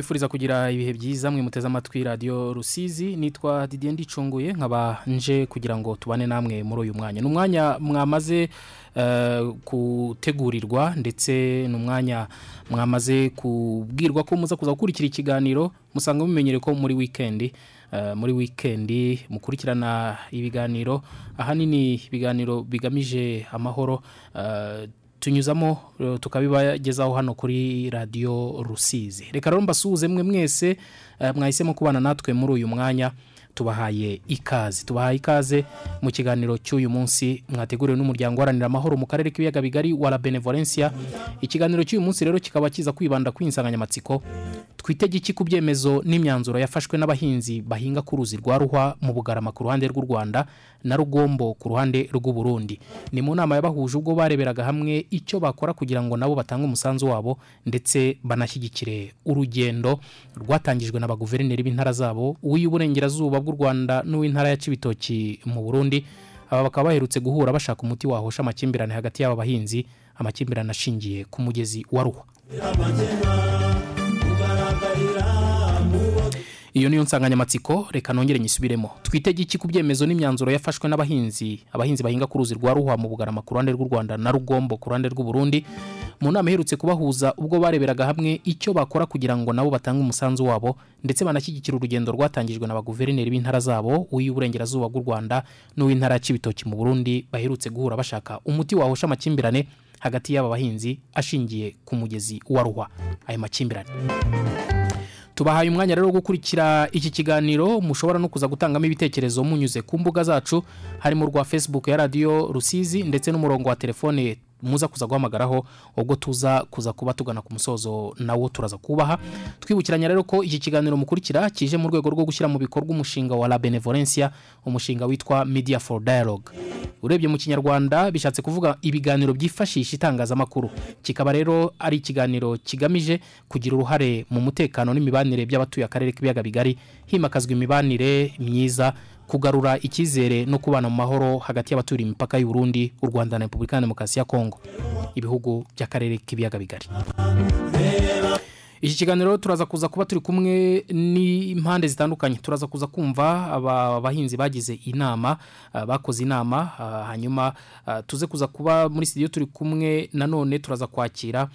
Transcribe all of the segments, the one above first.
kubifuriza kugira ibihe byiza mwe muteze amatwi radiyo rusizi nitwa didiye ndicunguye nkaba nje kugira ngo tubane namwe muri uyu mwanya. Ni umwanya mwamaze gutegurirwa ndetse ni umwanya mwamaze kubwirwa ko muza kuza gukurikira ikiganiro musanga mumenyere ko muri wikendi muri wikendi mukurikirana ibiganiro. Ahanini ibiganiro bigamije amahoro tunyuzamo tukabibagezaho hano kuri radiyo rusizi. Reka rero mbasuhuze mwe mwese mwahisemo kubana natwe muri uyu mwanya tubahaye ikaze. Tubahaye ikaze mu kiganiro cy'uyu munsi mwateguriwe n'umuryango uharanira amahoro mu karere k'ibiyaga bigari wa la benevolencia. Ikiganiro cy'uyu munsi rero kikaba kiza kwibanda ku insanganyamatsiko twitege iki ku byemezo n'imyanzuro yafashwe n'abahinzi bahinga ku ruzi rwa ruhwa mu bugarama ku ruhande rw'u rwanda na rugombo ku ruhande rw'u Burundi ni mu nama yabahuje ubwo bareberaga hamwe icyo bakora kugira ngo nabo batange umusanzu wabo ndetse banashyigikire urugendo rwatangijwe na baguverineri b'intara zabo uw'uburengerazuba bw'u rwanda n'uw'intara ya cibitoki mu burundi. Aba bakaba baherutse guhura bashaka umuti wahosha amakimbirane hagati y'aba bahinzi amakimbirane ashingiye ku mugezi wa ruhwa. Iyo niyo nsanganyamatsiko reka nongere nyisubiremo. Twitege iki ku byemezo n'imyanzuro yafashwe n'abahinzi abahinzi bahinga ku ruzi rwa ruhwa mu bugarama ku ruhande rw'u rwanda na rugombo ku ruhande rw'u Burundi? Mu nama iherutse kubahuza ubwo bareberaga hamwe icyo bakora kugira ngo nabo batange umusanzu wabo ndetse banashyigikira urugendo rwatangijwe na baguverineri b'intara zabo uw'uburengerazuba bw'u rwanda n'uw'intara ya cibitoki mu burundi baherutse guhura bashaka umuti wahosha amakimbirane hagati y'aba bahinzi ashingiye ku mugezi wa ruhwa. Ayo makimbirane. Tubahaye umwanya rero wo gukurikira iki kiganiro mushobora no kuza gutangamo ibitekerezo munyuze ku mbuga zacu harimo rwa facebook ya radiyo rusizi ndetse n'umurongo wa telefone muza kuza guhamagaraho ubwo tuza kuza kuba tugana ku musozo nawo turaza kubaha. Twibukiranya rero ko iki kiganiro mukurikira kije mu rwego rwo gushyira mu bikorwa umushinga wa la benevolencia umushinga witwa media for dialogue. Urebye mu kinyarwanda bishatse kuvuga ibiganiro byifashisha itangazamakuru. Kikaba rero ari ikiganiro kigamije kugira uruhare mu mutekano n'imibanire by'abatuye akarere k'ibiyaga bigari himakazwa imibanire myiza kugarura icyizere no kubana mu mahoro hagati y'abaturiye imipaka y'u Burundi u Rwanda na Repubulika ya Demokarasi ya Kongo ibihugu by'akarere k'ibiyaga bigari. Iki kiganiro turaza kuza kuba turi kumwe n'impande zitandukanye. Turaza kuza kumva aba bahinzi bagize inama bakoze inama hanyuma tuze kuza kuba muri studio turi kumwe nanone turaza kwakira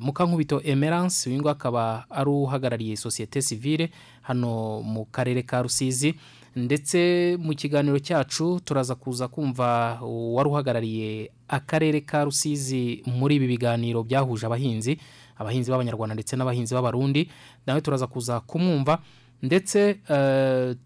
mukankubito emerance uyu nguyu akaba ari uhagarariye sosiyete sivile hano mu karere ka rusizi. Ndetse mu kiganiro cyacu turaza kuza kumva wari uhagarariye akarere ka rusizi muri ibi biganiro byahuje abahinzi abahinzi b'abanyarwanda ndetse n'abahinzi b'abarundi. Nawe turaza kuza kumwumva. Ndetse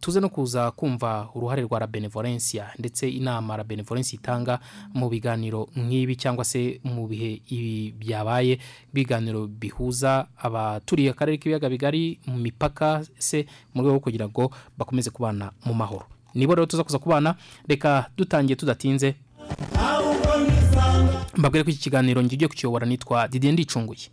tuze no kuza kumva uruhare rwa benevolencia ndetse inama la benevolencia itanga mu biganiro nk'ibi cyangwa se mu bihe ibi byabaye ibiganiro bihuza abaturiye akarere k'ibiyaga bigari mu mipaka se mu rwego rwo kugira ngo bakomeze kubana mu mahoro. Nibo rero tuza kuza kubana reka dutangiye tudatinze. Mbabwire ko iki kiganiro ngiye kukiyobora nitwa didiye ndicunguye.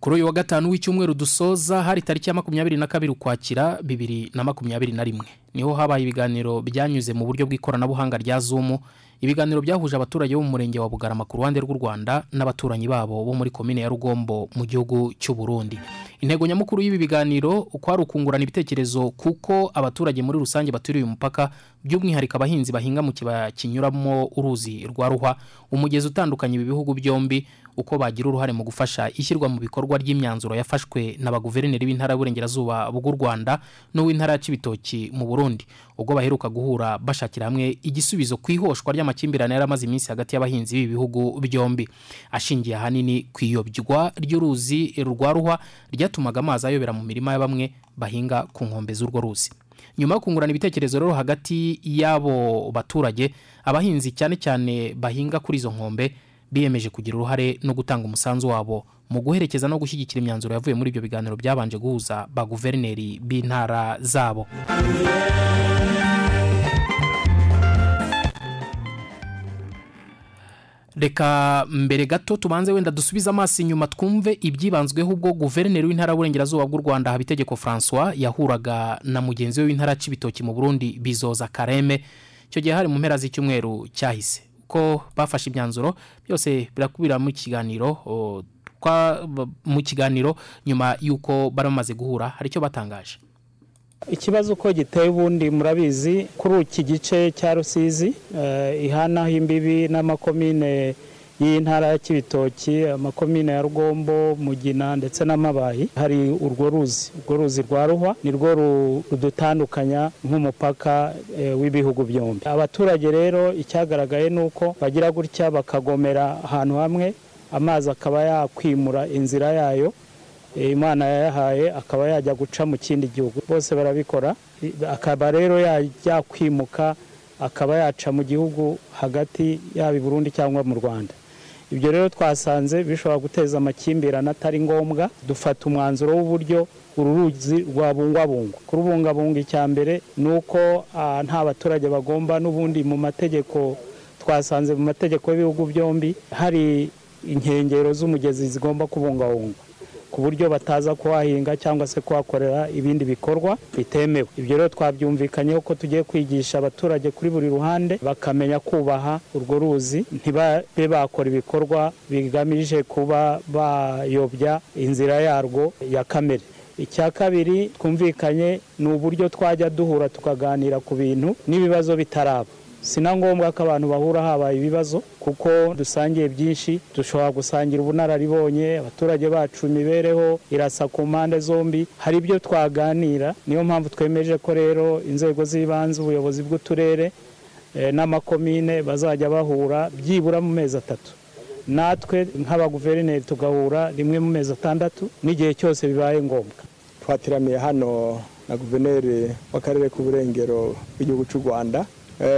Kuri uyu wa gatanu w'icyumweru dusoza hari tariki ya makumyabiri na kabiri ukwakira bibiri na makumyabiri na rimwe. Niho habaye ibiganiro byanyuze mu buryo bw'ikoranabuhanga rya zumu ibiganiro byahuje abaturage bo mu murenge wa bugarama ku ruhande rw'u rwanda n'abaturanyi babo bo muri komine ya rugombo mu gihugu cy'u Burundi. Intego nyamukuru y'ibi biganiro uko ari ukungurana ibitekerezo kuko abaturage muri rusange baturiye umupaka by'umwihariko abahinzi bahinga mu kibaya kinyuramo uruzi rwa ruhwa umugezi utandukanye ibi bihugu byombi uko bagira uruhare mu gufasha ishyirwa mu bikorwa ry'imyanzuro yafashwe na baguverineri b'intara y'uburengerazuba bw'u rwanda n'uw'intara ya cibitoki mu burundi. Ubwo baheruka guhura bashakira hamwe igisubizo ku ihoshwa ry'amakimbirane yari amaze iminsi hagati y'abahinzi b'ibi bihugu byombi. Ashingiye ahanini ku iyobywa ry'uruzi rwa ruhwa ryatumaga amazi ayobera mu mirima ya bamwe bahinga ku nkombe z'urwo ruzi. Nyuma yo kungurana ibitekerezo rero hagati y'abo baturage abahinzi cyane cyane bahinga kuri izo nkombe biyemeje kugira uruhare no gutanga umusanzu wabo mu guherekeza no gushyigikira imyanzuro yavuye muri ibyo biganiro byabanje guhuza ba guverineri b'intara zabo. Reka mbere gato tubanze wenda dusubize amaso inyuma twumve ibyibanzweho ubwo guverineri w'intara y'uburengerazuba bw'u rwanda habitegeko francois yahuraga na mugenzi we w'intara y'ibitoki mu burundi bizoza kareme icyo gihe hari mu mpera z'icyumweru cyahise. Ko bafashe imyanzuro byose birakubira mu kiganiro mu kiganiro nyuma y'uko bari bamaze guhura hari icyo batangaje. Ikibazo uko giteye ubundi murabizi kuri iki gice cya rusizi eh, ihanaho imbibi n'amakomine y'intara ya kibitoki amakomine ya rugombo mugina ndetse n'amabayi hari urwo ruzi. Urwo ruzi rwa ruhwa ni rwo ru- rudutandukanya nk'umupaka eh, w'ibihugu byombi. Abaturage rero icyagaragaye ni uko bagira gutya bakagomera ahantu hamwe amazi akaba yakwimura inzira yayo Eh, imana yayahaye akaba yajya guca mu kindi gihugu. Bose barabikora. Akaba rero yajya kwimuka akaba yaca mu gihugu hagati yaba i burundi cyangwa mu rwanda. Ibyo rero twasanze bishobora guteza amakimbirane atari ngombwa dufata umwanzuro w'uburyo uru ruzi rwabungwabungwa. Kurubungabunga icya mbere ni uko nta baturage bagomba n'ubundi mu mategeko twasanze mu mategeko y'ibihugu byombi hari inkengero z'umugezi zigomba kubungabungwa. Ku buryo bataza kuhahinga cyangwa se kuhakorera ibindi bikorwa bitemewe. Ibyo rero twabyumvikanyeho ko tugiye kwigisha abaturage kuri buri ruhande bakamenya kubaha urwo ruzi ntibabe bakora ibikorwa bigamije kuba bayobya inzira yarwo ya kamere. Icya kabiri twumvikanye ni uburyo twajya duhura tukaganira ku bintu n'ibibazo bitaraba. Si na ngombwa ko abantu bahura habaye ibibazo kuko dusangiye byinshi dushobora gusangira ubunararibonye abaturage bacu imibereho irasa ku mpande zombi. Hari ibyo twaganira niyo mpamvu twemeje ko rero inzego z'ibanze ubuyobozi bw'uturere eh, n'amakomine bazajya bahura byibura mu mezi atatu. Natwe nk'abaguverineri tugahura rimwe mu mezi atandatu n'igihe cyose bibaye ngombwa. Twateraniye hano na guverineri w'akarere k'uburengero bw'igihugu cy'u rwanda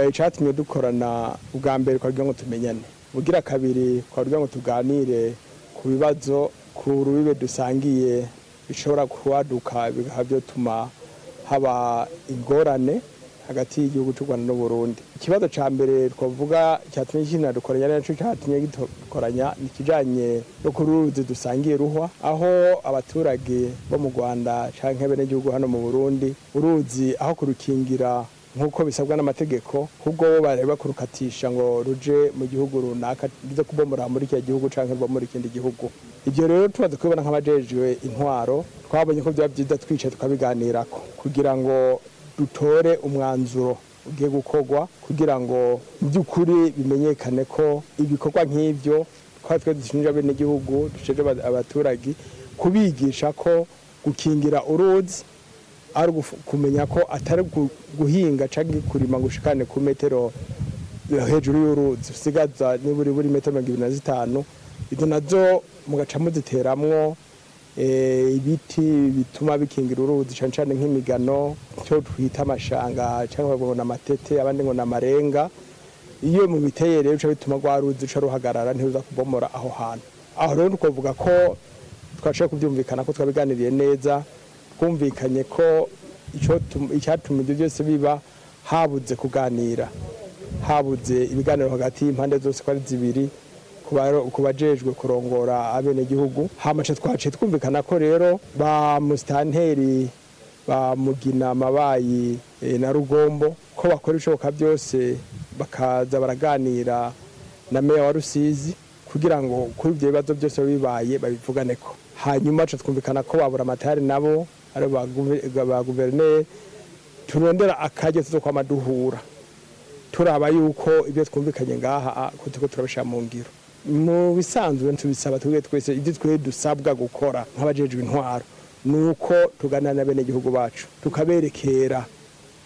icyatumye dukorana ubwa mbere twagira ngo tumenyane. Ubugira kabiri twagira ngo tuganire ku bibazo ku rubibe dusangiye bishobora kuhaduka bikaba byatuma haba ingorane hagati y'igihugu cy'u rwanda n'uburundi. Ikibazo cya mbere twavuga cyatumye kinadukoranya ari na cyo cyatumye gikoranya ni ikijyanye no ku ruzi dusangiye ruhwa aho abaturage bo mu rwanda cyangwa abenegihugu hano mu burundi uruzi aho kurukingira nk'uko bisabwa n'amategeko ahubwo bo bareba kurukatisha ngo ruje mu gihugu runaka ruze kubomora muri icyo gihugu cyangwa ruba muri ikindi gihugu. Ibyo rero tumaze kubibona nk'abajejwe intwaro twabonye ko byaba byiza twicaye tukabiganirako kugira ngo dutore umwanzuro ugiye gukorwa kugira ngo mu by'ukuri bimenyekane ko ibikorwa nk'ibyo twaba twe dushinja bene igihugu dushinja abaturage kubigisha ko gukingira uruzi ari kumenya ko atari gu- guhinga cyangwa kurima ngo ushikane ku metero hejuru y'uruzi. Usigaza niburi buri metero mirongo ibiri na zitanu. Izo na zo mugaca muziteramwo eh, ibiti bituma bikingira uruzi cyane cyane nk'imigano cyo twita amashanga cyangwa ngo ni amatete abandi ngo ni amarenga iyo mu biteye rero bituma rwa ruzi ruca ruhagarara ntiruza kubomora aho hantu. Aho rero twavuga ko twashoboye kubyumvikana ko twabiganiriye neza. Twumvikanye ko icyatuma ibyo byose biba habuze kuganira. Habuze ibiganiro hagati y'impande zose ko ari zibiri ku bajejwe kurongora abenegihugu. Hamace twaciye twumvikana ko rero ba musitanteri ba mugina amabayi eh, na rugombo ko bakora ibishoboka byose bakaza baraganira na meya wa rusizi kugira ngo kuri ibyo bibazo byose bibaye babivugane ko. Hanyuma twumvikana ko babura amatari nabo ba guve- ba guverineri turondera akaryo tuzo kwama turaba yuko ibyo twumvikanye ngaha ko turiko turabishira mu ngiro. Mu bisanzwe tubisaba twebwe twese ibyo twe dusabwa gukora nk'abajejwe intwaro ni uko tuganira na bene gihugu bacu tukaberekera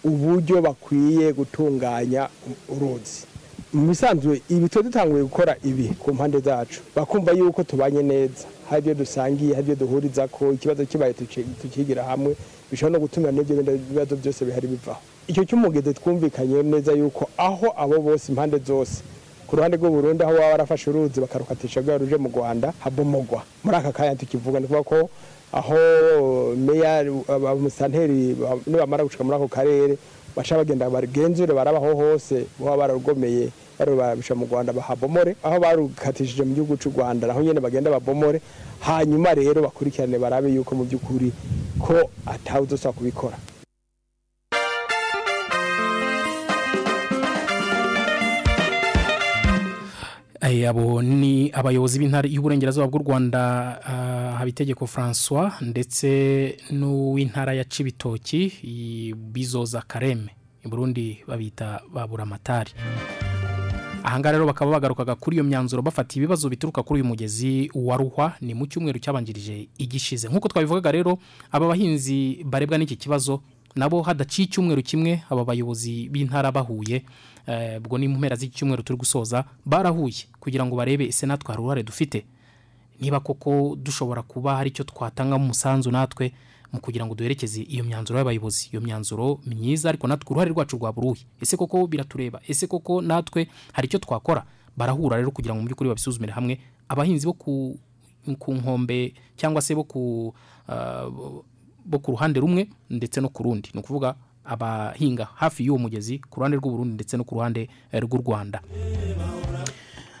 uburyo bakwiye gutunganya uruzi. Mu bisanzwe ibi tuba dutanguye gukora ibi ku mpande zacu. Bakumva yuko tubanye neza. Hari ibyo dusangiye hari ibyo duhuriza ko ikibazo kibaye tukigira hamwe bishobora no gutuma n'ibyo bibazo byose bihari bivaho. Icyo cy'umugezi twumvikanye neza yuko aho abo bose impande zose ku ruhande rw'uburundi aho baba barafashe uruzi bakarukatisha rwa ruje mu rwanda habomogwa. Muri aka kanya tukivuga ni ukuvuga ko aho meya abamusanteri nibamara gushika muri ako karere baca bagenda bagenzure barabaho hose baba bararugomeye barubabisha mu rwanda bahabomore aho barukatishije mu gihugu cy'u rwanda naho nyine bagenda babomore. Hanyuma rero bakurikirane barabe yuko mu by'ukuri ko atawe uzosaba kubikora. Abo ni abayobozi b'intara y'uburengerazuba bw'u rwanda ah, habitegeko francois ndetse n'uw'intara ya cibitoki bizoza kareme. I burundi babita baburamatari ahangaha rero bakaba bagarukaga kuri iyo myanzuro bafata ibibazo bituruka kuri uyu mugezi wa ruhwa. Ni mu cyumweru cyabanjirije igishize. Nk'uko twabivugaga rero aba bahinzi barebwa n'iki kibazo nabo hadaciye icyumweru kimwe aba bayobozi b'intara bahuye eh, ubwo ni mu mpera z'iki cyumweru turi gusoza barahuye kugira ngo barebe ese natwe hari uruhare dufite. Niba koko dushobora kuba hari icyo twatangamo umusanzu natwe mu kugira ngo duherekeze iyo myanzuro y'abayobozi. Iyo myanzuro myiza ariko natwe uruhare rwacu rwa buruhe ese koko biratureba? Ese koko natwe hari icyo twakora? Barahura rero kugira ngo mu by'ukuri babisuzumire hamwe. Abahinzi bo ku, ku nkombe cyangwa se bo ku ah, bo ku ruhande rumwe ndetse no ku rundi. Ni ukuvuga abahinga hafi y'uwo mugezi ku ruhande rw'uburundi ndetse no ku ruhande eh, rw'u rwanda.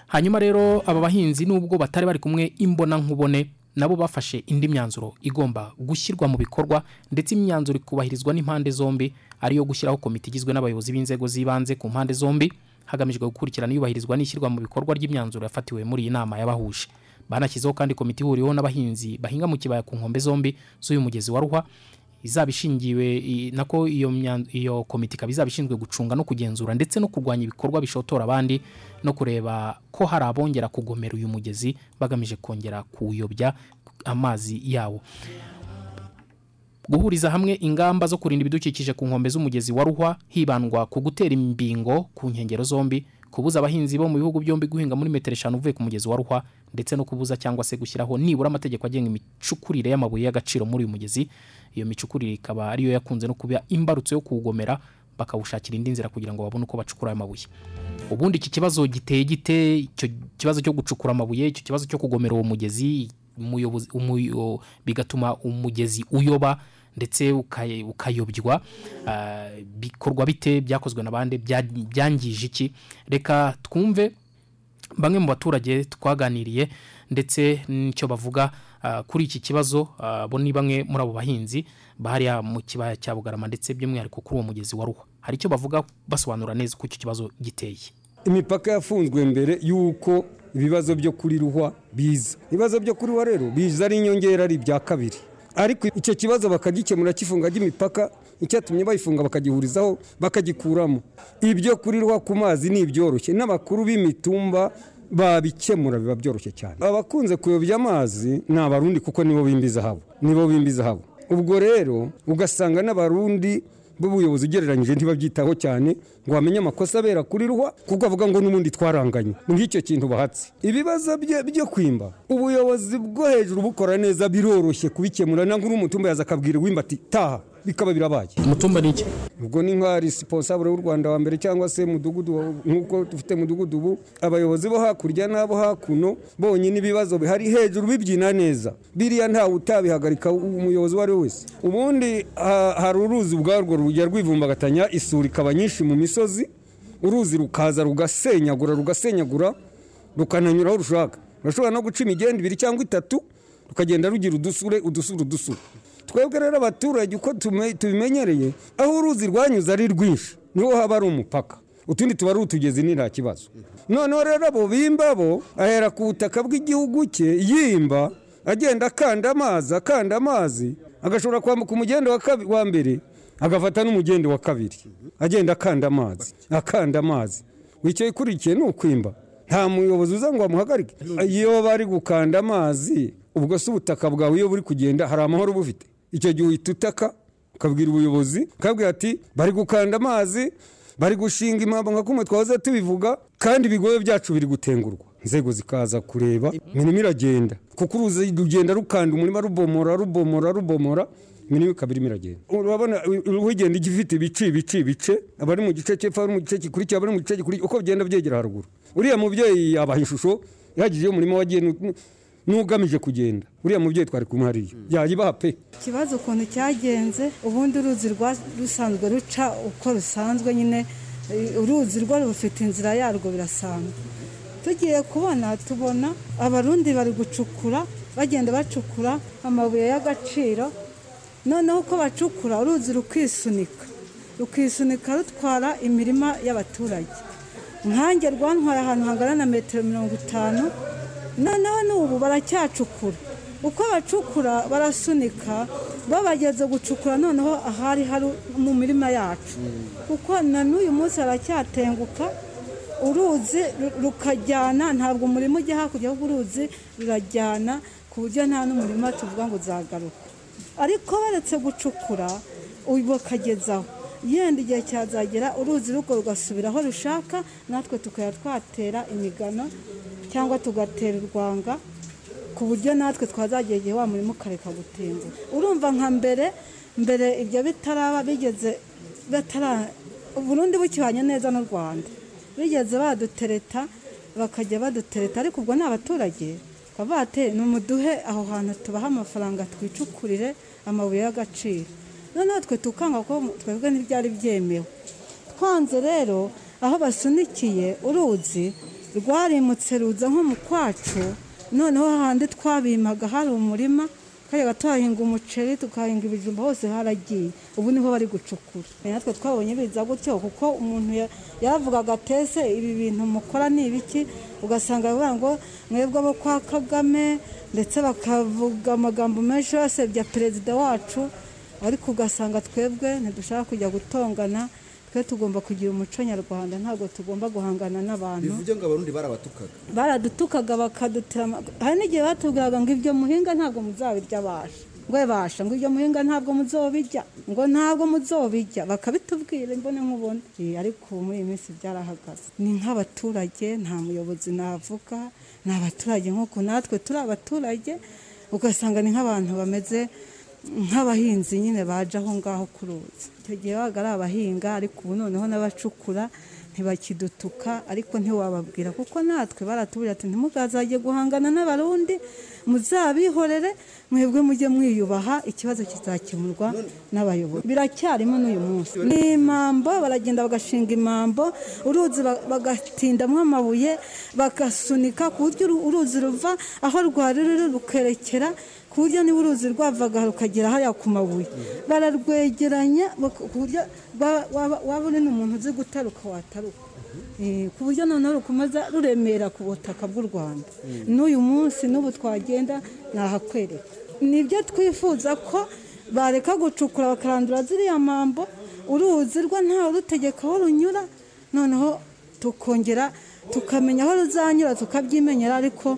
Hanyuma rero aba bahinzi nubwo batari bari kumwe imbona nkubone nabo bafashe indi myanzuro igomba gushyirwa mu bikorwa ndetse imyanzuro ikubahirizwa n'impande zombi ariyo gushyiraho komite igizwe n'abayobozi b'inzego z'ibanze ku mpande zombi hagamijwe gukurikirana iyubahirizwa n'ishyirwa mu bikorwa ry'imyanzuro yafatiwe muri iyi nama yabahuje. Banashyizeho kandi komite ihuriweho n'abahinzi bahinga mu kibaya ku nkombe zombi z'uyu mugezi wa ruhwa izaba ishingiwe nako iyo iyo komite ikaba izaba ishinzwe gucunga no kugenzura ndetse no kurwanya ibikorwa bishotora abandi no kureba ko hari abongera kugomera uyu mugezi bagamije kongera kuwuyobya amazi yawo. Guhuriza hamwe ingamba zo kurinda ibidukikije ku nkombe z'umugezi wa ruhwa hibandwa ku gutera imbingo ku nkengero zombi kubuza abahinzi bo mu bihugu byombi guhinga muri metero eshanu uvuye ku mugezi wa ruhwa ndetse no kubuza cyangwa se gushyiraho nibura amategeko agenga imicukurire y'amabuye y'agaciro muri uyu mugezi. Iyo micukurire ikaba ariyo yakunze no kuba imbarutso yo kuwugomera bakawushakira indi nzira kugira ngo babone uko bacukura ayo mabuye. Ubundi iki kibazo giteye gite? Icyo kibazo cyo gucukura amabuye icyo kibazo cyo kugomera uwo mugezi umuyobozi umuyo- bigatuma umugezi uyoba ndetse ukayobywa ah, bikorwa bite? Byakozwe na bande bya- byangije iki? Reka twumve bamwe mu baturage twaganiriye ndetse n'icyo bavuga ah, kuri iki kibazo ah, bo ni bamwe muri abo bahinzi bahariya mu kibaya cya bugarama ndetse by'umwihariko kuri uwo mugezi wa ruhwa. Hari icyo bavuga basobanura neza uko icyo kibazo giteye. Imipaka yafunzwe mbere y'uko ibibazo byo kuri ruhwa biza. Ibibazo byo kuri ruhwa rero biza ari inyongera ari ibya kabiri. Ariko icyo kibazo bakagikemura kifunga ry'imipaka icyatumye bayifunga bakagihurizaho bakagikuramo. Ibyo kuri ruhwa ku mazi ni ibyoroshye n'abakuru b'imitumba babikemura biba byoroshye cyane. Abakunze kuyobya amazi ni abarundi kuko nibo bimba izahabu nibo bimba izahabu ubwo rero ugasanga n'abarundi b'ubuyobozi ugereranyije ntibabyitaho cyane ngo bamenye amakosa abera kuri ruhwa kuko avuga ngo n'ubundi twaranganye. Ng'icyo kintu bahatse. Ibibazo byo kwimba. Ubuyobozi bwo hejuru bukora neza biroroshye kubikemura. Nangwa uri umutumba yaza akabwira uwimba ati taha. Bikaba birabaye umutumba ni iki? Ubwo ni nka risiponsabure w'u rwanda wa mbere cyangwa se mudugudu nk'uko dufite mudugudu ubu abayobozi bo hakurya n'abo hakuno bonyine ibibazo bihari hejuru bibyina neza. Biriya ntawe utabihagarika umuyobozi uwo ari we wese. Ubundi ha- hari uruzi ubwarwo rujya rwivumbagatanya isuri ikaba nyinshi mu misozi uruzi rukaza rugasenyagura rugasenyagura rukananyura aho rushaka. Rurashobora no guca imigenda ibiri cyangwa itatu rukagenda rugira udusure udusure udusure. Twebwe rero abaturage uko tubimenyereye aho uruzi rwanyuze ari rwinshi ni ho haba ari umupaka. Utundi tuba ari utugezi ni nta kibazo. Noneho rero abo bimba bo ahera ku butaka bw'igihugu cye yimba agenda akanda amazi akanda amazi agashobora kwambuka umugende wa mbere agafata n'umugende wa kabiri. Agenda akanda amazi akanda amazi. Icyo ikurikiye ni ukwimba. Nta muyobozi uza ngo bamuhagarike iyo bari gukanda amazi ubwo se ubutaka bwawe iyo buri kugenda hari amahoro bufite icyo gihe uhita utaka ukabwira ubuyobozi ukabwira ati bari gukanda amazi bari gushinga impamvu nka kumwe twahoze tubivuga kandi ibigobe byacu biri gutengurwa. Inzego zikaza kureba imirimo iragenda. Kuko uruzi rugenda rukanda umurima rubomora rubomora rubomora imirimo ikaba irimo iragenda. Urabona urugenda igifite ibice ibice ibice abari mu gice cy'epfo abari mu gice gikurikiye abari mu gice gikurikiye uko bigenda byegera haruguru. Uriya mubyeyi yabaha ishusho ihagije y'umurima wagiye n'ugamije kugenda. Uriya mubyeyi twari kumwe hariya yayibaha pe. Ikibazo ukuntu cyagenze ubundi uruzi rwa- rusanzwe ruca uko rusanzwe nyine. Uruzi rwo rufite inzira yarwo birasanzwe. Tugiye kubona tubona abarundi bari gucukura bagenda bacukura amabuye y'agaciro. Noneho uko bacukura uruzi rukisunika. Rukisunika rutwara imirima y'abaturage. Nkange rwantwaye ahantu hangana na metero mirongo itanu noneho n'ubu baracyacukura. Uko bacukura barasunika bo bageze gucukura noneho ahari hari mu mirima yacu. Kuko na n'uyu munsi haracyatenguka uruzi ru- rukajyana ntabwo umurima ujya hakurya ahubwo uruzi rurajyana ku buryo nta n'umurima tuvuga ngo uzagaruka ariko baretse gucukura ubu bakagezaho. Yenda igihe cyazagera uruzi rugo rugasubira aho rushaka natwe tukajya twatera imigano cyangwa tugatera urwanga ku buryo natwe twazagera igihe wa murimo ukareka urumva nka mbere mbere ibyo bitaraba bigeze uburundi bukibanye neza n'u rwanda. Bigeze badutereta bakajya badutereta ariko ubwo ni abaturage bavuga ati numuduhe aho hantu tubaha amafaranga twicukurire amabuye y'agaciro. Noneho twe tukanga ko twebwe ntibyari byemewe. Twanze rero aho basunikiye uruzi rwarimutse ruza nko mu kwacu noneho hahandi twabimaga hari umurima kajyaga tuhahinga umuceri tukahinga ibijumba hose haragiye. Ubu ni ho bari gucukura. Natwe twabonye biza gutyo kuko umuntu ya- yaravugaga atese ibi bintu mukora ni ibiki ugasanga bavuga ngo mwebwe abo kwa kagame ndetse bakavuga amagambo menshi basebya perezida wacu. Ariko ugasanga twebwe ntidushaka kujya gutongana twe tugomba kugira umuco nyarwanda ntabwo tugomba guhangana n'abantu. Bivuge ngo abarundi barabatukaga. Baradutukaga bakadutera ama- hari n'igihe batubwiraga ngo ibyo muhinga ntabwo muzabirya basha ngo basha ngo ibyo muhinga ntabwo muzobijya ngo ntabwo muzobijya bakabitubwira imbone nkubone Eh, ariko muri iyi minsi byarahagaze. Ni nk'abaturage nta muyobozi navuga. Ni abaturage nk'uko natwe turi abaturage ugasanga ni nk'abantu bameze nk'abahinzi nyine baje aho ngaho ku ruzi icyo gihe babaga ari abahinga ariko ubu noneho n'abacukura ntibakidutuka ariko ntiwababwira. Kuko natwe baratubwira ati ntimugazajye guhangana n'abarundi muzabihorere mwebwe mujye mwiyubaha ikibazo kizakemurwa n'abayobozi. Biracyarimo n'uyu munsi. Ni imambo baragenda bagashinga imambo uruzi ba- bagatindamo amabuye bagasunika ku buryo uru- uruzi ruva aho rwari ruri rukerekera ku buryo niba uruzi rwavaga rukagera hariya ku mabuye. Bararwegeranya ku buryo waba uri n'umuntu uzi gutaruka wataruka. Ku buryo noneho rukomeza ruremera ku butaka bw'u rwanda. N'uyu munsi n'ubu twagenda nahakwereka. Nibyo twifuza ko bareka gucukura bakarandura ziriya mambo uruzi rwo ntawe rutegeka aho runyura noneho tukongera tukamenya aho ruzanyura tukabyimenyera ariko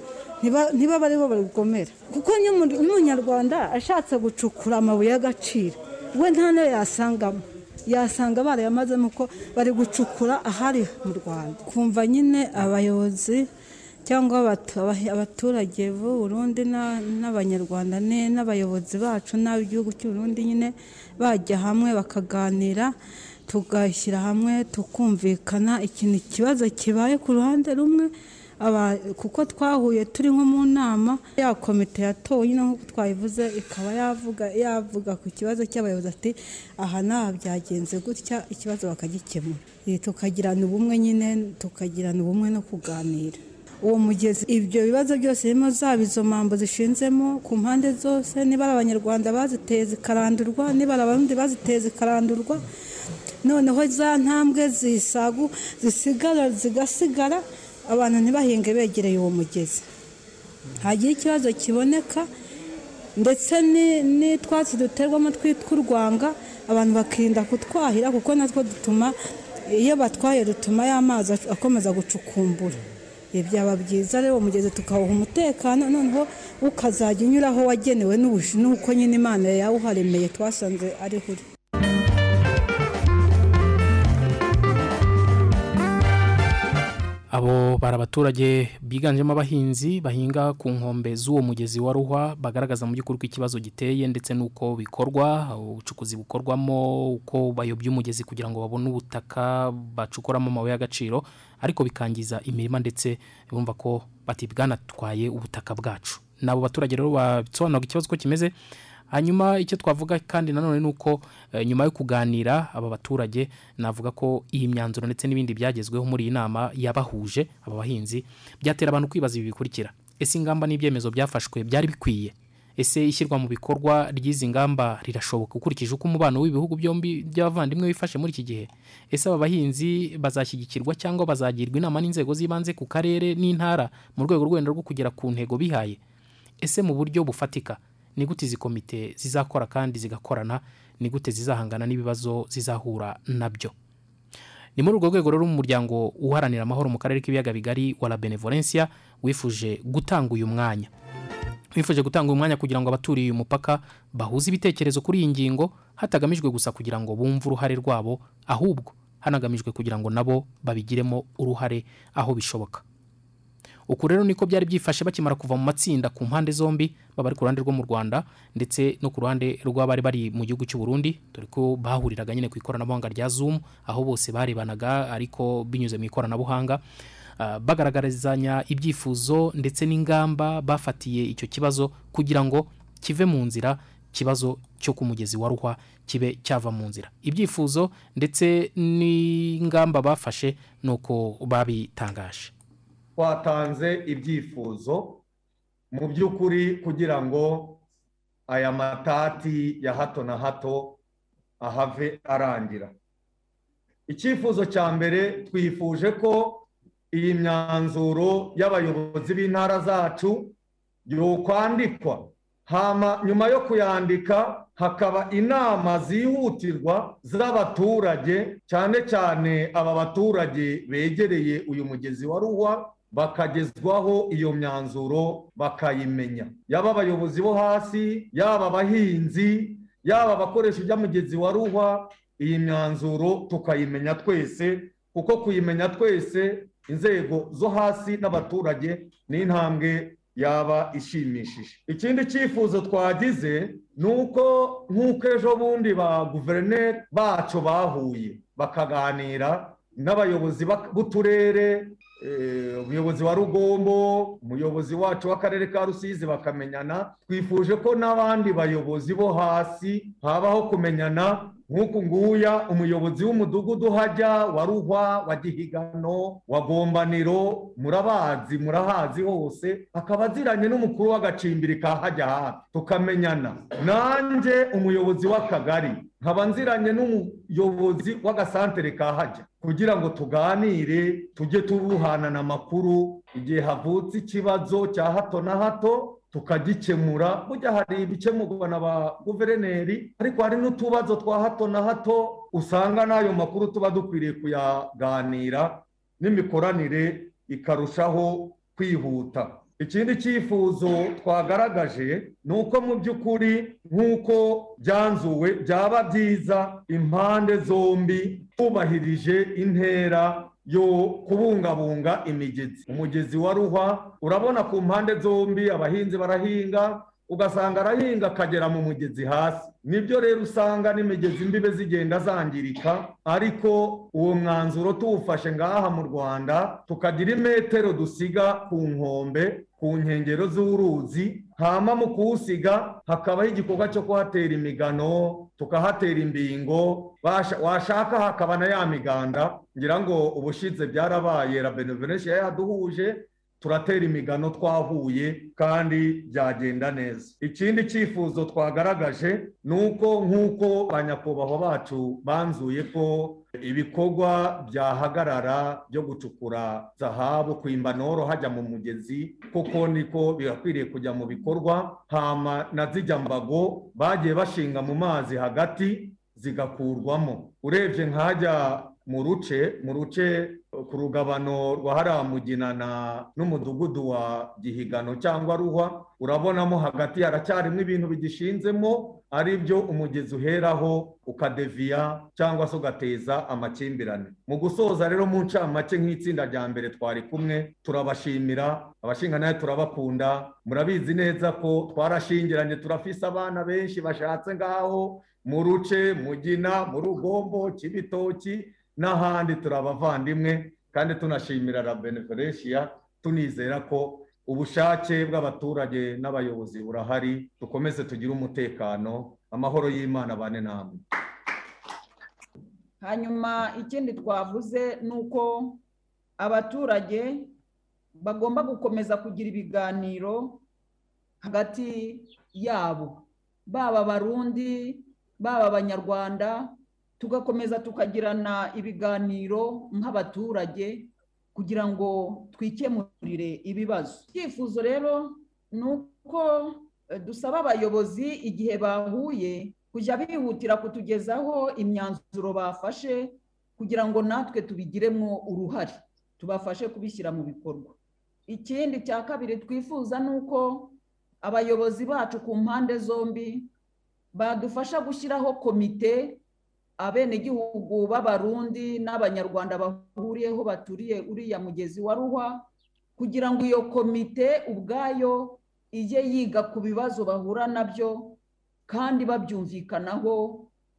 ntiba- ntibabe ari bo barugomera. Kuko n'umu- n'umunyarwanda ashatse gucukura amabuye y'agaciro. We nta na yo yasangamo. Yasanga barayamazemo ko bari gucukura ahari mu rwanda. Kumva nyine abayobozi cyangwa abatu- aba- abaturage b'u Burundi na- n'abanyarwanda n'abayobozi bacu n'ab'igihugu cy'u Burundi nyine bajya hamwe bakaganira tugashyira hamwe tukumvikana ikintu ikibazo kibaye ku ruhande rumwe kuko twahuye turi nko mu nama ya komite yatowe nyine nk'uko twabivuze ikaba yavuga yavuga ku kibazo cy'abayobozi ati aha n'aha byagenze gutya ikibazo bakagikemura. Tukagirana ubumwe nyine tukagirana ubumwe no kuganira. Uwo mugezi ibyo bibazo byose birimo zaba izo mpamvu zishinzemo ku mpande zose niba ari abanyarwanda baziteye zikarandurwa niba ari abarundi baziteye zikarandurwa noneho za ntambwe zisagu zisigara zigasigara abantu ntibahinge begereye uwo mugezi. Hagira ikibazo kiboneka ndetse n'utwatsi duterwamo twitwa urwanga abantu bakirinda kutwahira kuko natwo dutuma iyo batwaye dutuma y'amazi akomeza gucukumbura. Byaba byiza rero uwo mugezi tukawuha umutekano noneho ukazajya unyura aho wagenewe n'uko nyine imana yawuharemeye twasanze ariho uri abo bari abaturage biganjemo abahinzi bahinga ku nkombe z'uwo mugezi wa ruhwa bagaragaza mu by'ukuri ko ikibazo giteye ndetse n'uko bikorwa ubucukuzi bukorwamo uko bayobya umugezi kugira ngo babone ubutaka bacukuramo amabuye y'agaciro ariko bikangiza imirima ndetse bumva ko bati bwanatwaye ubutaka bwacu. Ni abo baturage rero basobanuraga ikibazo uko kimeze hanyuma icyo twavuga kandi nanone ni uko eh, nyuma yo kuganira aba baturage navuga ko iyi myanzuro ndetse n'ibindi byagezweho muri iyi nama yabahuje aba bahinzi byatera abantu kwibaza ibi bikurikira. Ese ingamba n'ibyemezo byafashwe byari bikwiye? Ese ishyirwa mu bikorwa ry'izi ngamba rirashoboka ukurikije uko umubano w'ibihugu byombi by'abavandimwe wifashe muri iki gihe? Ese aba bahinzi bazashyigikirwa cyangwa bazagirwa inama n'inzego z'ibanze ku karere n'intara mu rwego rwenda rwo kugera ku ntego bihaye? Ese mu buryo bufatika? Ni gute izi komite zizakora kandi zigakorana? Ni gute zizahangana n'ibibazo zizahura na byo? Ni muri urwo rwego rero umuryango uharanira amahoro mu karere k'ibiyaga bigari wa la benevolencia wifuje gutanga uyu mwanya. Wifuje gutanga uyu mwanya kugira ngo abaturiye uyu mupaka bahuze ibitekerezo kuri iyi ngingo hatagamijwe gusa kugira ngo bumve uruhare rwabo ahubwo hanagamijwe kugira ngo nabo babigiremo uruhare aho bishoboka. Uku rero niko byari byifashe bakimara kuva mu matsinda ku mpande zombi baba ari ku ruhande rwo mu rwanda ndetse no ku ruhande rw'abari bari mu gihugu cy'u Burundi. Dore ko bahuriraga nyine ku ikoranabuhanga rya zoom aho bose barebanaga ariko binyuze mu ikoranabuhanga. Ah, bagaragarizanya ibyifuzo ndetse n'ingamba bafatiye icyo kibazo kugira ngo kive mu nzira ikibazo cyo ku mugezi wa ruhwa kibe cyava mu nzira. Ibyifuzo ndetse n'ingamba bafashe ni uko babitangaje. Twatanze ibyifuzo mu by'ukuri kugira ngo aya matati ya hato na hato ahave arangira. Icyifuzo cya mbere twifuje ko iyi myanzuro y'abayobozi b'intara zacu yokwandikwa hama nyuma yo kuyandika hakaba inama zihutirwa z'abaturage cyane cyane aba baturage begereye uyu mugezi wa ruhwa bakagezwaho iyo myanzuro bakayimenya. Yaba abayobozi bo hasi yaba abahinzi yaba abakoresha iby'amugezi wa ruhwa iyi myanzuro tukayimenya twese kuko kuyimenya twese inzego zo hasi n'abaturage ni intambwe yaba ishimishije. Ikindi cyifuzo twagize ni uko nk'uko ejo bundi ba guverineri bacu bahuye bakaganira n'abayobozi b'uturere umuyobozi wa rugombo umuyobozi wacu w'akarere ka rusizi bakamenyana. Twifuje ko n'abandi bayobozi bo hasi habaho kumenyana. Nk'uku nguya umuyobozi w'umudugudu uhajya wa ruhwa wa gihigano wa gombaniro murabazi murahazi hose akaba aziranye n'umukuru w'agacimbiri ka hajya hafi. Tukamenyana. Nanjye umuyobozi w'akagari nkaba nziranye n'umuyobozi w'agasantere ka hajya. Kugira ngo tuganire tujye tubuhanana amakuru igihe havutse ikibazo cya hato na hato tukagikemura. Burya hari ibikemurwa na ba guverineri ariko hari n'utubazo twa hato na hato usanga n'ayo makuru tuba dukwiriye kuyaganira n'imikoranire ikarushaho kwihuta. Ikindi cyifuzo twagaragaje ni uko mu by'ukuri nk'uko byanzuwe byaba byiza impande zombi twubahirije intera yo kubungabunga imigezi. Umugezi wa ruhwa urabona ku mpande zombi abahinzi barahinga ugasanga arahinga akagera mu mugezi hasi. Nibyo rero usanga n'imigezi imbibe zigenda zangirika ariko uwo mwanzuro tuwufashe ngaha mu rwanda tukagira imetero dusiga ku nkombe ku nkengero z'uruzi hama mu kuwusiga hakabaho igikorwa cyo kuhatera imigano tukahatera imbingo washaka hakaba na ya miganda ngira ngo ubushize byarabaye la benevolencia yaduhuje turatera imigano twahuye kandi byagenda neza. Ikindi cyifuzo twagaragaje ni uko nk'uko ba nyakubahwa bacu banzuye ko ibikorwa byahagarara byo gucukura zahabu kwimba noro hajya mu mugezi kuko niko birakwiriye kujya mu bikorwa hama na zijya mbago bagiye bashinga mu mazi hagati zigakurwamo. Urebye nk'ajya mu ruce mu ruce ku rugabano rwa hariya muginana n'umudugudu wa gihigano cyangwa ruhwa urabonamo hagati haracyarimo ibintu bigishinzemo ari byo umugezi uheraho ukadeviya cyangwa se ugateza amakimbirane. Mu gusoza rero mu ncamake nk'itsinda rya mbere twari kumwe turabashimira abashinga na yo turabakunda murabizi neza ko twarashingiranye turafise abana benshi bashatse ngaho mu ruce mugina mu rugombo kibitoki n'ahandi turi abavandimwe kandi tunashimira la benevolencia tunizera ko ubushake bw'abaturage n'abayobozi burahari dukomeze tugire umutekano amahoro y'imana bane namwe. Hanyuma ikindi twavuze ni uko abaturage bagomba gukomeza kugira ibiganiro hagati yabo. Baba abarundi baba abanyarwanda tugakomeza tukagirana ibiganiro nk'abaturage kugira ngo twikemurire ibibazo. Icyifuzo rero ni uko eh, dusaba abayobozi igihe bahuye kujya bihutira kutugezaho imyanzuro bafashe kugira ngo natwe tubigiremo uruhare tubafashe kubishyira mu bikorwa. Ikindi cya kabiri twifuza ni uko abayobozi bacu ku mpande zombi badufasha gushyiraho komite abenegihugu b'abarundi n'abanyarwanda bahuriyeho baturiye uriya mugezi wa ruhwa kugira ngo iyo komite ubwayo ijye yiga ku bibazo bahura na byo kandi babyumvikanaho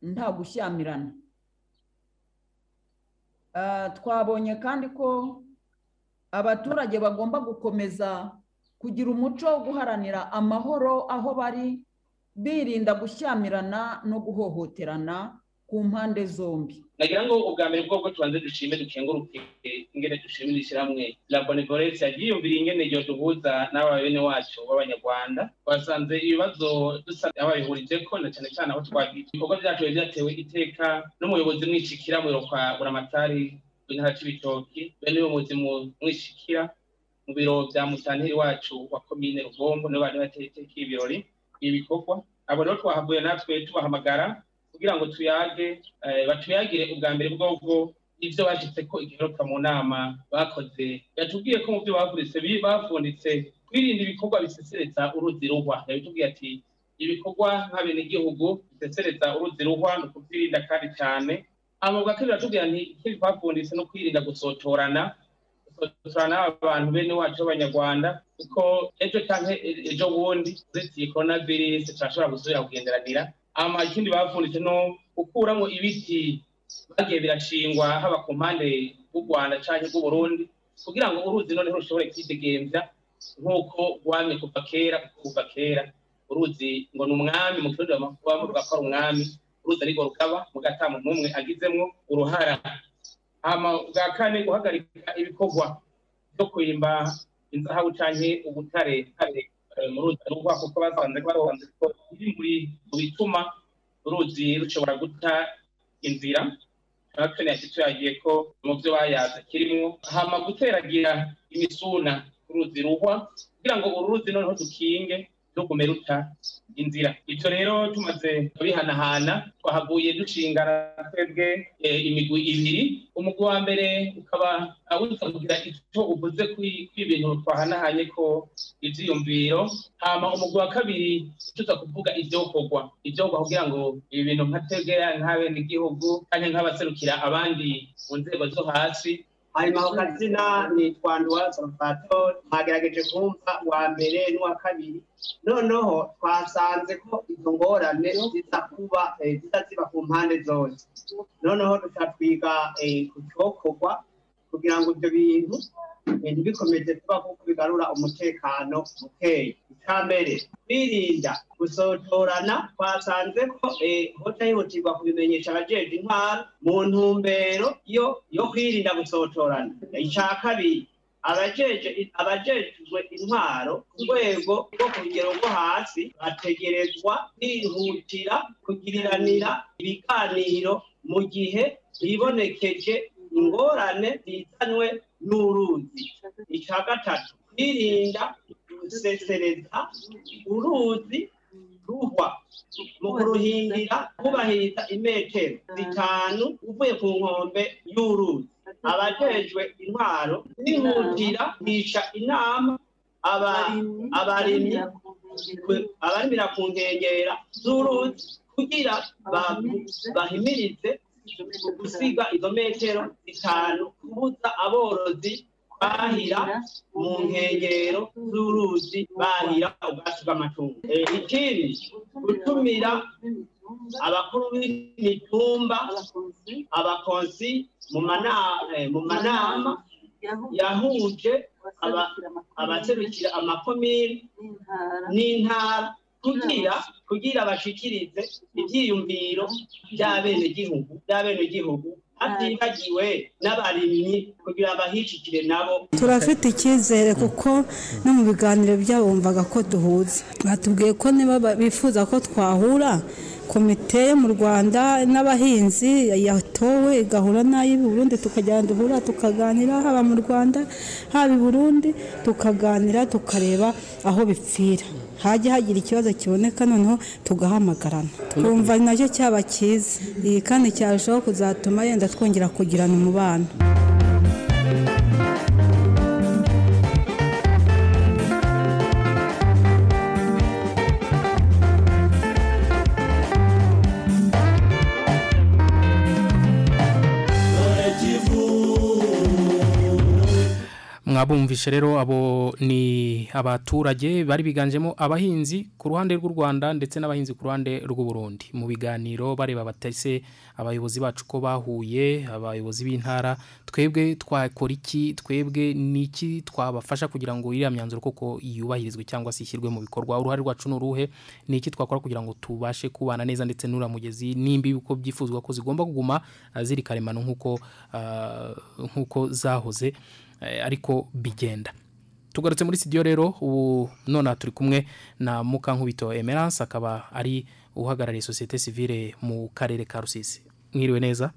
nta gushyamirana. Ah, twabonye kandi ko abaturage bagomba gukomeza kugira umuco wo guharanira amahoro aho bari birinda gushyamirana no guhohoterana ku mpande zombi. Nagira ngo ubwa mbere bwobwo tubanze dushime dukenguruke ingene dushimira ishyirahamwe. La benevolence yaryiyumvira ingene ryo duhuza n'aba bene wacu b'abanyarwanda. Twasanze ibibazo dusa ababihurijeko na cyane cyane aho twagiye. Ibikorwa byacu byatewe iteka n'umuyobozi mwishikira mu biro kwa buramatari w'intara c'ibitoki. Bene uwo muyobozi mwishikira mu biro bya musanteri wacu wa komine rugombo nibo bari bateye iteka ibirori. Ibi bikorwa abo rero twahavuye natwe tubahamagara kugira ngo tuyage eh, batuyagire ubwa mbere bwobwo ivyo bashitse ko igiheruka mu nama bakoze. Yatubwiye ko mu byo bavuritse bi- bafunditse kwirinda ibikorwa bisesereza uruzi ruhwa. Yabitubwiye ati ibikorwa nk'abenegihugu bisesereza uruzi ruhwa ni ukuvyirinda kandi cyane hama bwa kabiri batubwira nti ikindi twafunditse no kwirinda gusotorana gusotorana abantu bene wacu b'abanyarwanda kuko ejo e- ejo bundi uretse iyi coronavirus turashobora gusubira kugenderanira. Ama ikindi bavunitse no gukuramo ibiti bagiye birashingwa haba ku mpande bw'u rwanda canke bw'u burundi kugira ngo uruzi noneho rushobore kwidegemvya nk'uko rwamye kuva kera kuva kera uruzi ngo ni umwami mu kirundi bavuga ko ari umwami uruzi ariko rukaba mu gatamu n'umwe agizemwo uruhara. Hama bwa kane guhagarika ibikorwa byo kwimba inzahabu canke ubutare. Mu ruzi ruhwa kuko basanze basanze ko biri mu bituma uruzi rushobora guta inzira. Natwe ntiyashituyagiye ko mu byo bayaza kirimwo hama guteragira imisuna ku ruzi ruhwa kugira ngo uru ruzi noneho dukinge ruta inzira. Ivyo rero tumaze kubihanahana twahavuye dushingana twebwe eh, imigwi ibiri. Umugwi wa mbere ukaba wifuza kugira ico uvuze kw'ibintu twahanahanye ko ivyiyumviro. Hama umugwi wa kabiri tuza kuvuga ivyokorwa. Ivyokorwa kugira ngo ibi bintu nka twebwe nk'abenegihugu canke nk'abaserukira abandi mu nzego zo hasi hanyuma ako kazina nitwa nduwa salvatore mwagerageje kumva uwa mbere n'uwa kabiri. Noneho twasanze ko izo ngorane ziza kuba eh, ziza ziba ku mpande zose. Noneho duca twiga eh, ku cyokorwa kugira ngo ibyo bintu eh, ntibikomeze kuba kuko bigarura umutekano mukeya icya mbere kwirinda gusotorana twasanze ko eh, hoca hihutirwa kubimenyesha abajeje intwara mu ntumbero yo kwirinda gusotorana icya kabiri abajejwe intwaro ku rwego rwo ku rugero rwo hasi bategerezwa kwihutira kugiriranira ibiganiro mu gihe hibonekeje ingorane zizanwe n'uruzi. Icya gatatu. Kwirinda gusesereza uruzi ruhwa. Mu kuruhindira kubahiriza imetero zitanu uvuye ku nkombe y'uruzi. Abajejwe intwaro bihutira kwisha inama aba- abarimyi. abarimira ku nkengera z'uruzi kugira ba- bahimirize gusiga izo metero zitanu kubuza aborozi bahira mu nkengero z'uruzi bahira ubwatsi bw'amatungo. Eh, ikindi gutumira abakuru b'imitumba abakonsi eh, mu manama yahuje aba- abaserukira amakomini n'intara kugira kugira bashikirize ivyiyumviro by'abenegihugu by'abenegihugu hatibagiwe n'abarimyi kugira bahishikire nabo. Turafite icyizere kuko no mu biganiro byabo bumvaga ko duhuza batubwiye ko niba ba- bifuza ko twahura komite yo mu rwanda n'abahinzi yatowe igahura n'ay'i burundi tukajyana duhura tukaganira haba mu rwanda haba i burundi tukaganira tukareba aho bipfira. Hajya hagira ikibazo kiboneka noneho tugahamagarana. Twumva na cyo cyaba cyiza. Kandi cyarushaho kuzatuma yenda twongera kugirana umubano. Mwabumvishe rero abo ni abaturage bari biganjemo abahinzi ku ruhande rw'u Rwanda ndetse n'abahinzi ku ruhande rw'u Burundi. Mu biganiro bareba batese abayobozi bacu ko bahuye abayobozi b'intara twebwe twakora iki twebwe niki twabafasha kugira ngo iriya myanzuro koko yubahirizwe cyangwa se ishyirwe mu bikorwa. Uruhare rwacu ni uruhe? Ni iki twakora kugira ngo tubashe kubana neza ndetse n'uramugezi? Nimba uko byifuzwa ko zigomba kuguma ah, ziri karemano nk'uko ah, nk'uko zahoze. Ariko bigenda. Tugarutse muri studio rero ubu none turi kumwe na Mukankubito Emerance akaba ari uhagarariye societe civile mu karere ka Rusizi. Mwiriwe neza?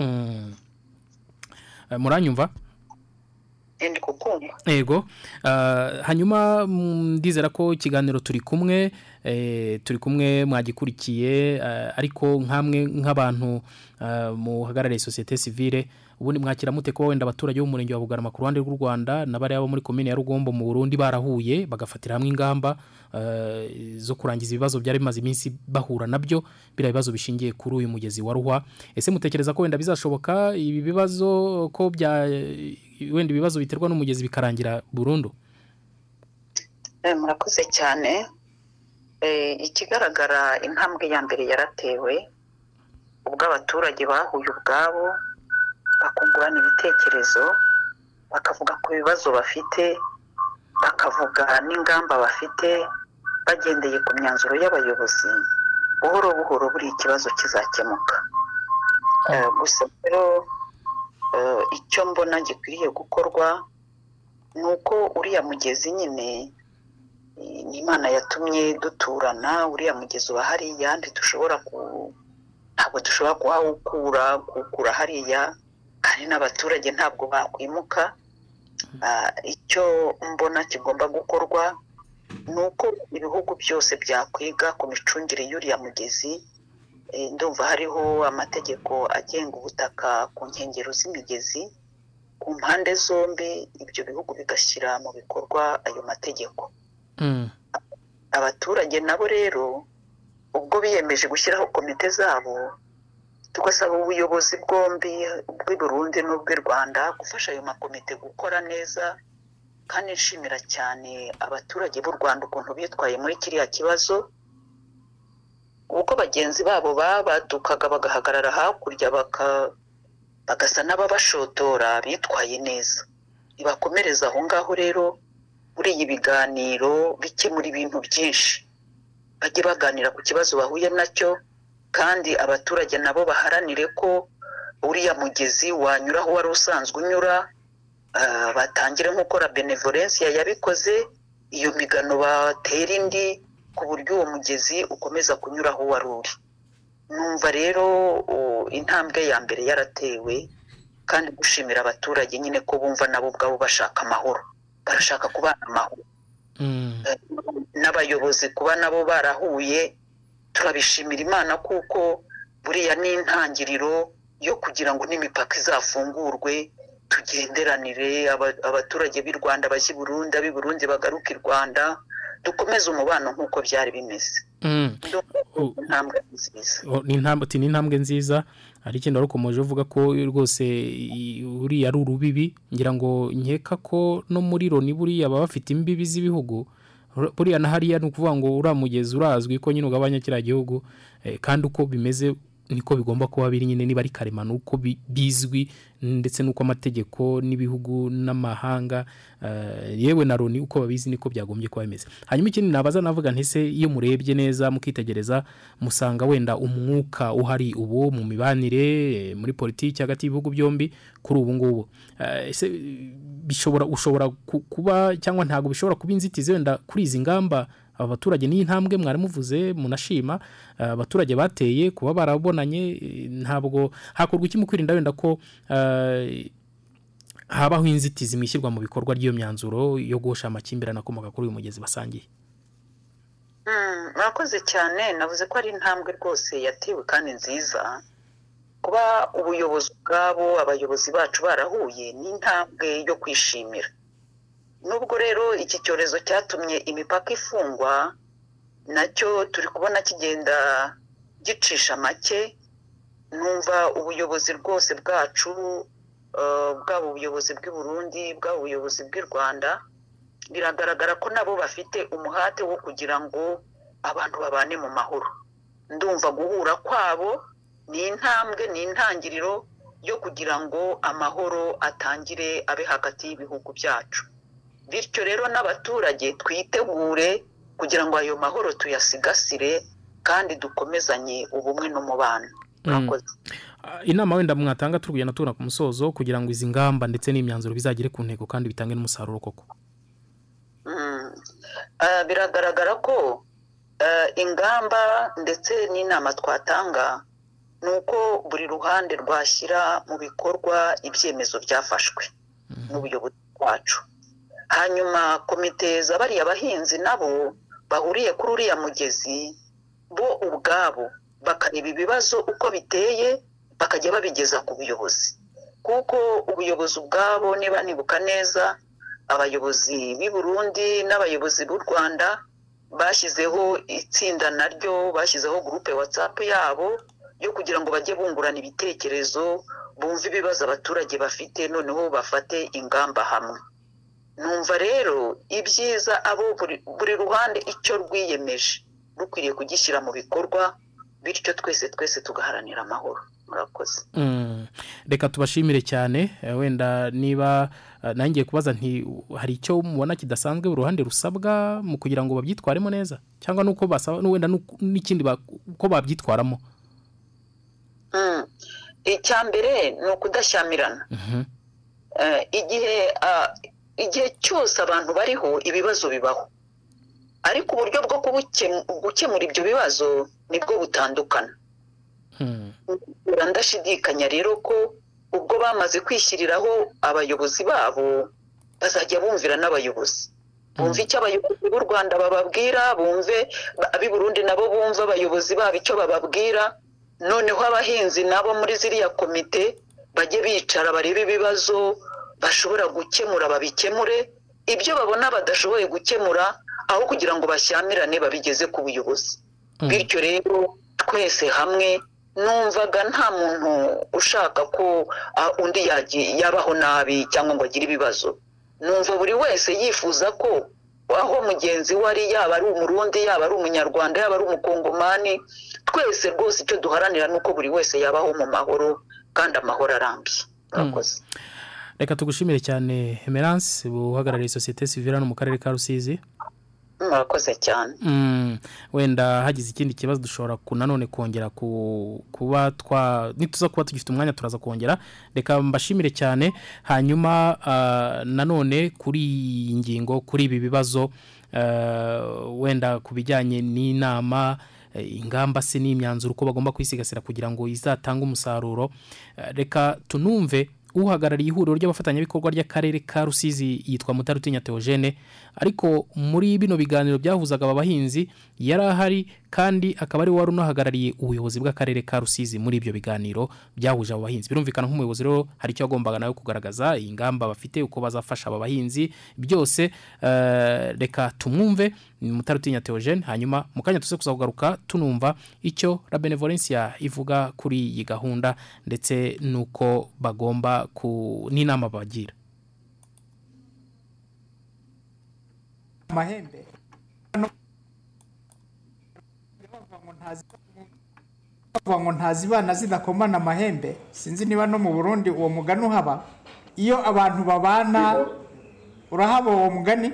Mm. Eh, muranyumva? Ndi kukumva. Ego. Uh, hanyuma ndizera ko ikiganiro turi kumwe eh, turi kumwe mwagikurikiye eh, ariko nkamwe nk'abantu uh, muhagarariye societe civile ubundi mwakira mute ko wenda abaturage bo mu murenge wa Bugarama ku ruhande rw'u Rwanda n'abari abo muri commune ya Rugombo mu Burundi barahuye bagafatira hamwe ingamba uh, zo kurangiza ibibazo byari bimaze iminsi bahura na byo bira bibazo bishingiye kuri uyu mugezi wa Ruhwa. Ese mutekereza ko wenda bizashoboka ibi bibazo ko bya wenda ibibazo biterwa n'umugezi bikarangira burundu? Eh, murakoze cyane. Eh, ikigaragara intambwe ya mbere yaratewe ubwo abaturage bahuye ubwabo bakungurana ibitekerezo bakavuga ku bibazo bafite bakavuga n'ingamba bafite bagendeye ku myanzuro y'abayobozi buhoro buhoro buri ikibazo kizakemuka. Eh, gusa rero eh, icyo mbona gikwiriye gukorwa ni uko uriya mugezi nyine ni imana yatumye duturana uriya mugezi uba hariya ntidushobora ku ntabwo dushobora kuhawukura kuwukura hariya. Kandi n'abaturage ntabwo bakwimuka. Ah, icyo mbona kigomba gukorwa ni uko ibihugu byose byakwiga ku micungire y'uriya mugezi. Eh, ndumva hariho amategeko agenga ubutaka ku nkengero z'imigezi. Ku mpande zombi ibyo bihugu bigashyira mu bikorwa ayo mategeko. Mm. abaturage nabo rero ubwo biyemeje gushyiraho komite zabo tugasaba ubuyobozi bwombi ubw'i Burundi n'ubw'i Rwanda gufasha ayo makomite gukora neza kandi nshimira cyane abaturage b'u Rwanda ukuntu bitwaye muri kiriya kibazo ubwo bagenzi babo babadukaga bagahagarara hakurya bagasa n'ababashotora bitwaye neza. Ntibakomereza aho ngaho rero muri iyi biganiro bikemura ibintu byinshi. Bajye baganira ku kibazo bahuye na cyo kandi abaturage nabo baharanire ko uriya mugezi wanyura aho wari usanzwe unyura ah, batangire nk'uko la benevolencia yabikoze iyo migano batera indi ku buryo uwo mugezi ukomeza kunyura aho wari uri. Numva rero intambwe ya mbere yaratewe kandi gushimira abaturage nyine ko bumva nabo ubwabo bashaka amahoro. Barashaka kubana amahoro. Mm. n'abayobozi kuba nabo barahuye turabishimira imana kuko buriya ni intangiriro yo kugira ngo n'imipaka izafungurwe tugenderanire aba- abaturage b'i rwanda bajya i burundi ab'i burundi bagaruka i rwanda dukomeze umubano nk'uko byari bimeze Mm. Ni intambwe nziza hari ikintu warukomeje uvuga ko rwose uriya ari urubibi ngira ngo nkeka ko no muri loni buriya baba bafite imbibi z'ibihugu buriya na hariya ni ukuvuga ngo uriya mugezi urazwi ko nyine ugabanya kiriya gihugu eh, kandi uko bimeze niko bigomba kuba biri nyine niba ari karemano uko bi- bizwi ndetse n'uko amategeko n'ibihugu n'amahanga eh, yewe na loni uko babizi niko byagombye kuba bimeze. Hanyuma ikindi nabaza navuga ntese iyo murebye neza mukitegereza musanga wenda umwuka uhari ubu mu mibanire muri politiki hagati y'ibihugu byombi kuri ubu ngubu? Eh, ese bishobora ushobora ku- kuba cyangwa ntabwo bishobora kuba inzitizi wenda kuri izi ngamba aba baturage n'iyi ntambwe mwari muvuze munashima eh, abaturage bateye kuba barabonanye eh, ntabwo hakorwa iki mu kwirinda wenda ko eh, habaho inzitizi mu ishyirwa mu bikorwa ry'iyo myanzuro yo guhosha amakimbirane akomoka kuri uyu mugezi basangiye. Mm, murakoze cyane. Navuze ko ari intambwe rwose yatewe kandi nziza. Kuba ubuyobozi bwabo abayobozi bacu barahuye ni intambwe yo kwishimira. Nubwo rero iki cyorezo cyatumye imipaka ifungwa na cyo turi kubona kigenda gicisha make. Numva ubuyobozi rwose bwacu eh, bwaba ubuyobozi bw'i Burundi bwaba ubuyobozi bw'i Rwanda biragaragara ko nabo bafite umuhate wo kugira ngo abantu babane mu mahoro. Ndumva guhura kwabo ni intambwe ni intangiriro yo kugira ngo amahoro atangire abe hagati y'ibihugu byacu. Bityo rero n'abaturage twitegure kugira ngo ayo mahoro tuyasigasire kandi dukomezanye ubumwe n'umubano. Murakoze. Ah, inama wenda mwatanga turi kugenda tubona ku musozo kugira ngo izi ngamba ndetse n'imyanzuro bizagere ku ntego kandi bitange n'umusaruro koko. Mm. Ah, biragaragara ko ah, ingamba ndetse n'inama twatanga ni uko buri ruhande rwashyira mu bikorwa ibyemezo byafashwe n'ubuyobozi bwacu. Hanyuma komite za bariya bahinzi nabo bahuriye kuri uriya mugezi bo ubwabo bakareba ibibazo uko biteye bakajya babigeza ku buyobozi. Kuko ubuyobozi ubwabo niba nibuka neza abayobozi b'i Burundi n'abayobozi b'u Rwanda bashyizeho itsinda naryo bashyizeho gurupe watsapu yabo yo kugira ngo bajye bungurana ibitekerezo bumve ibibazo abaturage bafite noneho bafate ingamba hamwe. Numva rero ibyiza abo buri, ruhande icyo rwiyemeje. Rukwiriye kugishyira mu bikorwa bityo twese twese tugaharanira amahoro. Murakoze. Mm. reka tubashimire cyane. Eh, wenda niba eh, nangiye kubaza nti hari icyo mubona kidasanzwe uruhande rusabwa mu kugira ngo babyitwaremo neza? Cyangwa nuko basaba wenda n'ikindi uko babyitwaramo? Mm. icya mbere ni ukudashyamirana. Mhm. Eh, igihe ah, igihe cyose abantu bariho ibibazo bibaho. Ariko uburyo bwo gukemura ibyo bibazo ni bwo butandukana. Hmm. ndashidikanya rero ko ubwo bamaze kwishyiriraho abayobozi babo bazajya bumvira n'abayobozi. Bumve icyo abayobozi b'u rwanda bababwira bumve ab'i burundi nabo bumve abayobozi babo icyo bababwira. Noneho abahinzi nabo muri ziriya komite bajye bicara barebe ibibazo bashobora gukemura babikemure ibyo babona badashoboye gukemura aho kugira ngo bashyamirane babigeze ku buyobozi. Bityo rero twese hamwe numvaga nta muntu ushaka ko undi yabaho nabi cyangwa ngo agire ibibazo. Numva buri wese yifuza ko aho mugenzi we ari yaba ari umurundi yaba ari umunyarwanda yaba ari umukongomani twese rwose icyo duharanira ni uko buri wese yabaho mu mahoro kandi amahoro arambye murakoze. Reka tugushimire cyane emerance uhagarariye sosiyete sivire hano mu karere ka rusizi. Murakoze cyane. Mm, wenda hagize ikindi kibazo dushobora nanone kongera ku- kuba twa nituza kuba tugifite umwanya turaza kongera. Reka mbashimire cyane hanyuma ah, nanone kuri iyi ngingo kuri ibi bibazo ah, wenda ku bijyanye n'inama eh, ingamba se n'imyanzuro uko bagomba kwisigasira kugira ngo izatange umusaruro. Eh, reka tunumve uhagarariye ihuriro ry'abafatanyabikorwa ry'akarere ka rusizi yitwa mutarutinya theogene ariko muri bino biganiro byahuzaga aba bahinzi yari ahari kandi akaba ari wari unahagarariye ubuyobozi bw'akarere ka rusizi muri ibyo biganiro byahuje abo bahinzi. Birumvikana nk'umuyobozi rero hari icyo yagombaga nawe kugaragaza ingamba bafite uko bazafasha aba bahinzi byose eh, reka tumwumve. Mutarutinya theogene hanyuma mu kanya tuze kuza kugaruka tunumva icyo la benevolencia ivuga kuri iyi gahunda ndetse n'uko bagomba ku n'inama bagira. Amahembe bavuga ngo ntazibana zidakomana amahembe sinzi niba no mu burundi uwo mugani uhaba. Iyo abantu babana urahaba uwo mugani?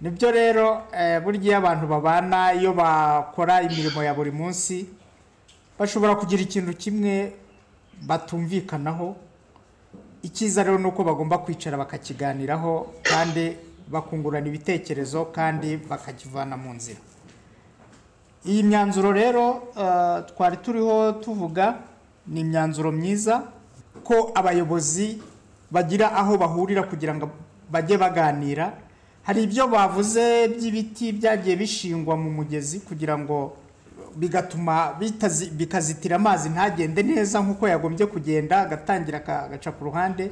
Nibyo rero eh, burya iyo abantu babana iyo bakora imirimo ya buri munsi bashobora kugira ikintu kimwe batumvikanaho. Icyiza rero ni uko bagomba kwicara bakakiganiraho kandi bakungurana ibitekerezo kandi bakakivana mu nzira. Iyi myanzuro rero eh, twari turiho tuvuga ni imyanzuro myiza ko abayobozi bagira aho bahurira kugira ngo bajye baganira. Hari ibyo bavuze by'ibiti byagiye bishingwa mu mugezi kugira ngo bigatuma bikazitira amazi ntagende neza nk'uko yagombye kugenda agatangira agaca ku ruhande.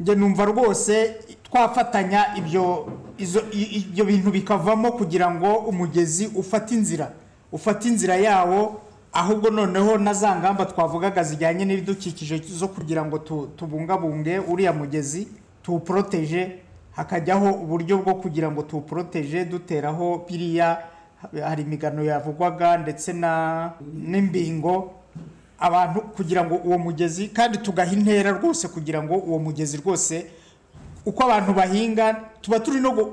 Njye numva rwose twafatanya ibyo bintu bikavamo kugira ngo umugezi ufate inzira ufate inzira yawo ahubwo noneho na za ngamba twavugaga zijyanye n'ibidukikije zo kugira ngo tu- tubungabunge uriya mugezi tuwuporoteje hakajyaho uburyo bwo kugira ngo tuwuporoteje duteraho biriya hari imigano yavugwaga ndetse n'imbingo abantu kugira ngo uwo mugezi kandi tugaha intera rwose kugira ngo uwo mugezi rwose uko abantu bahinga tuba turi no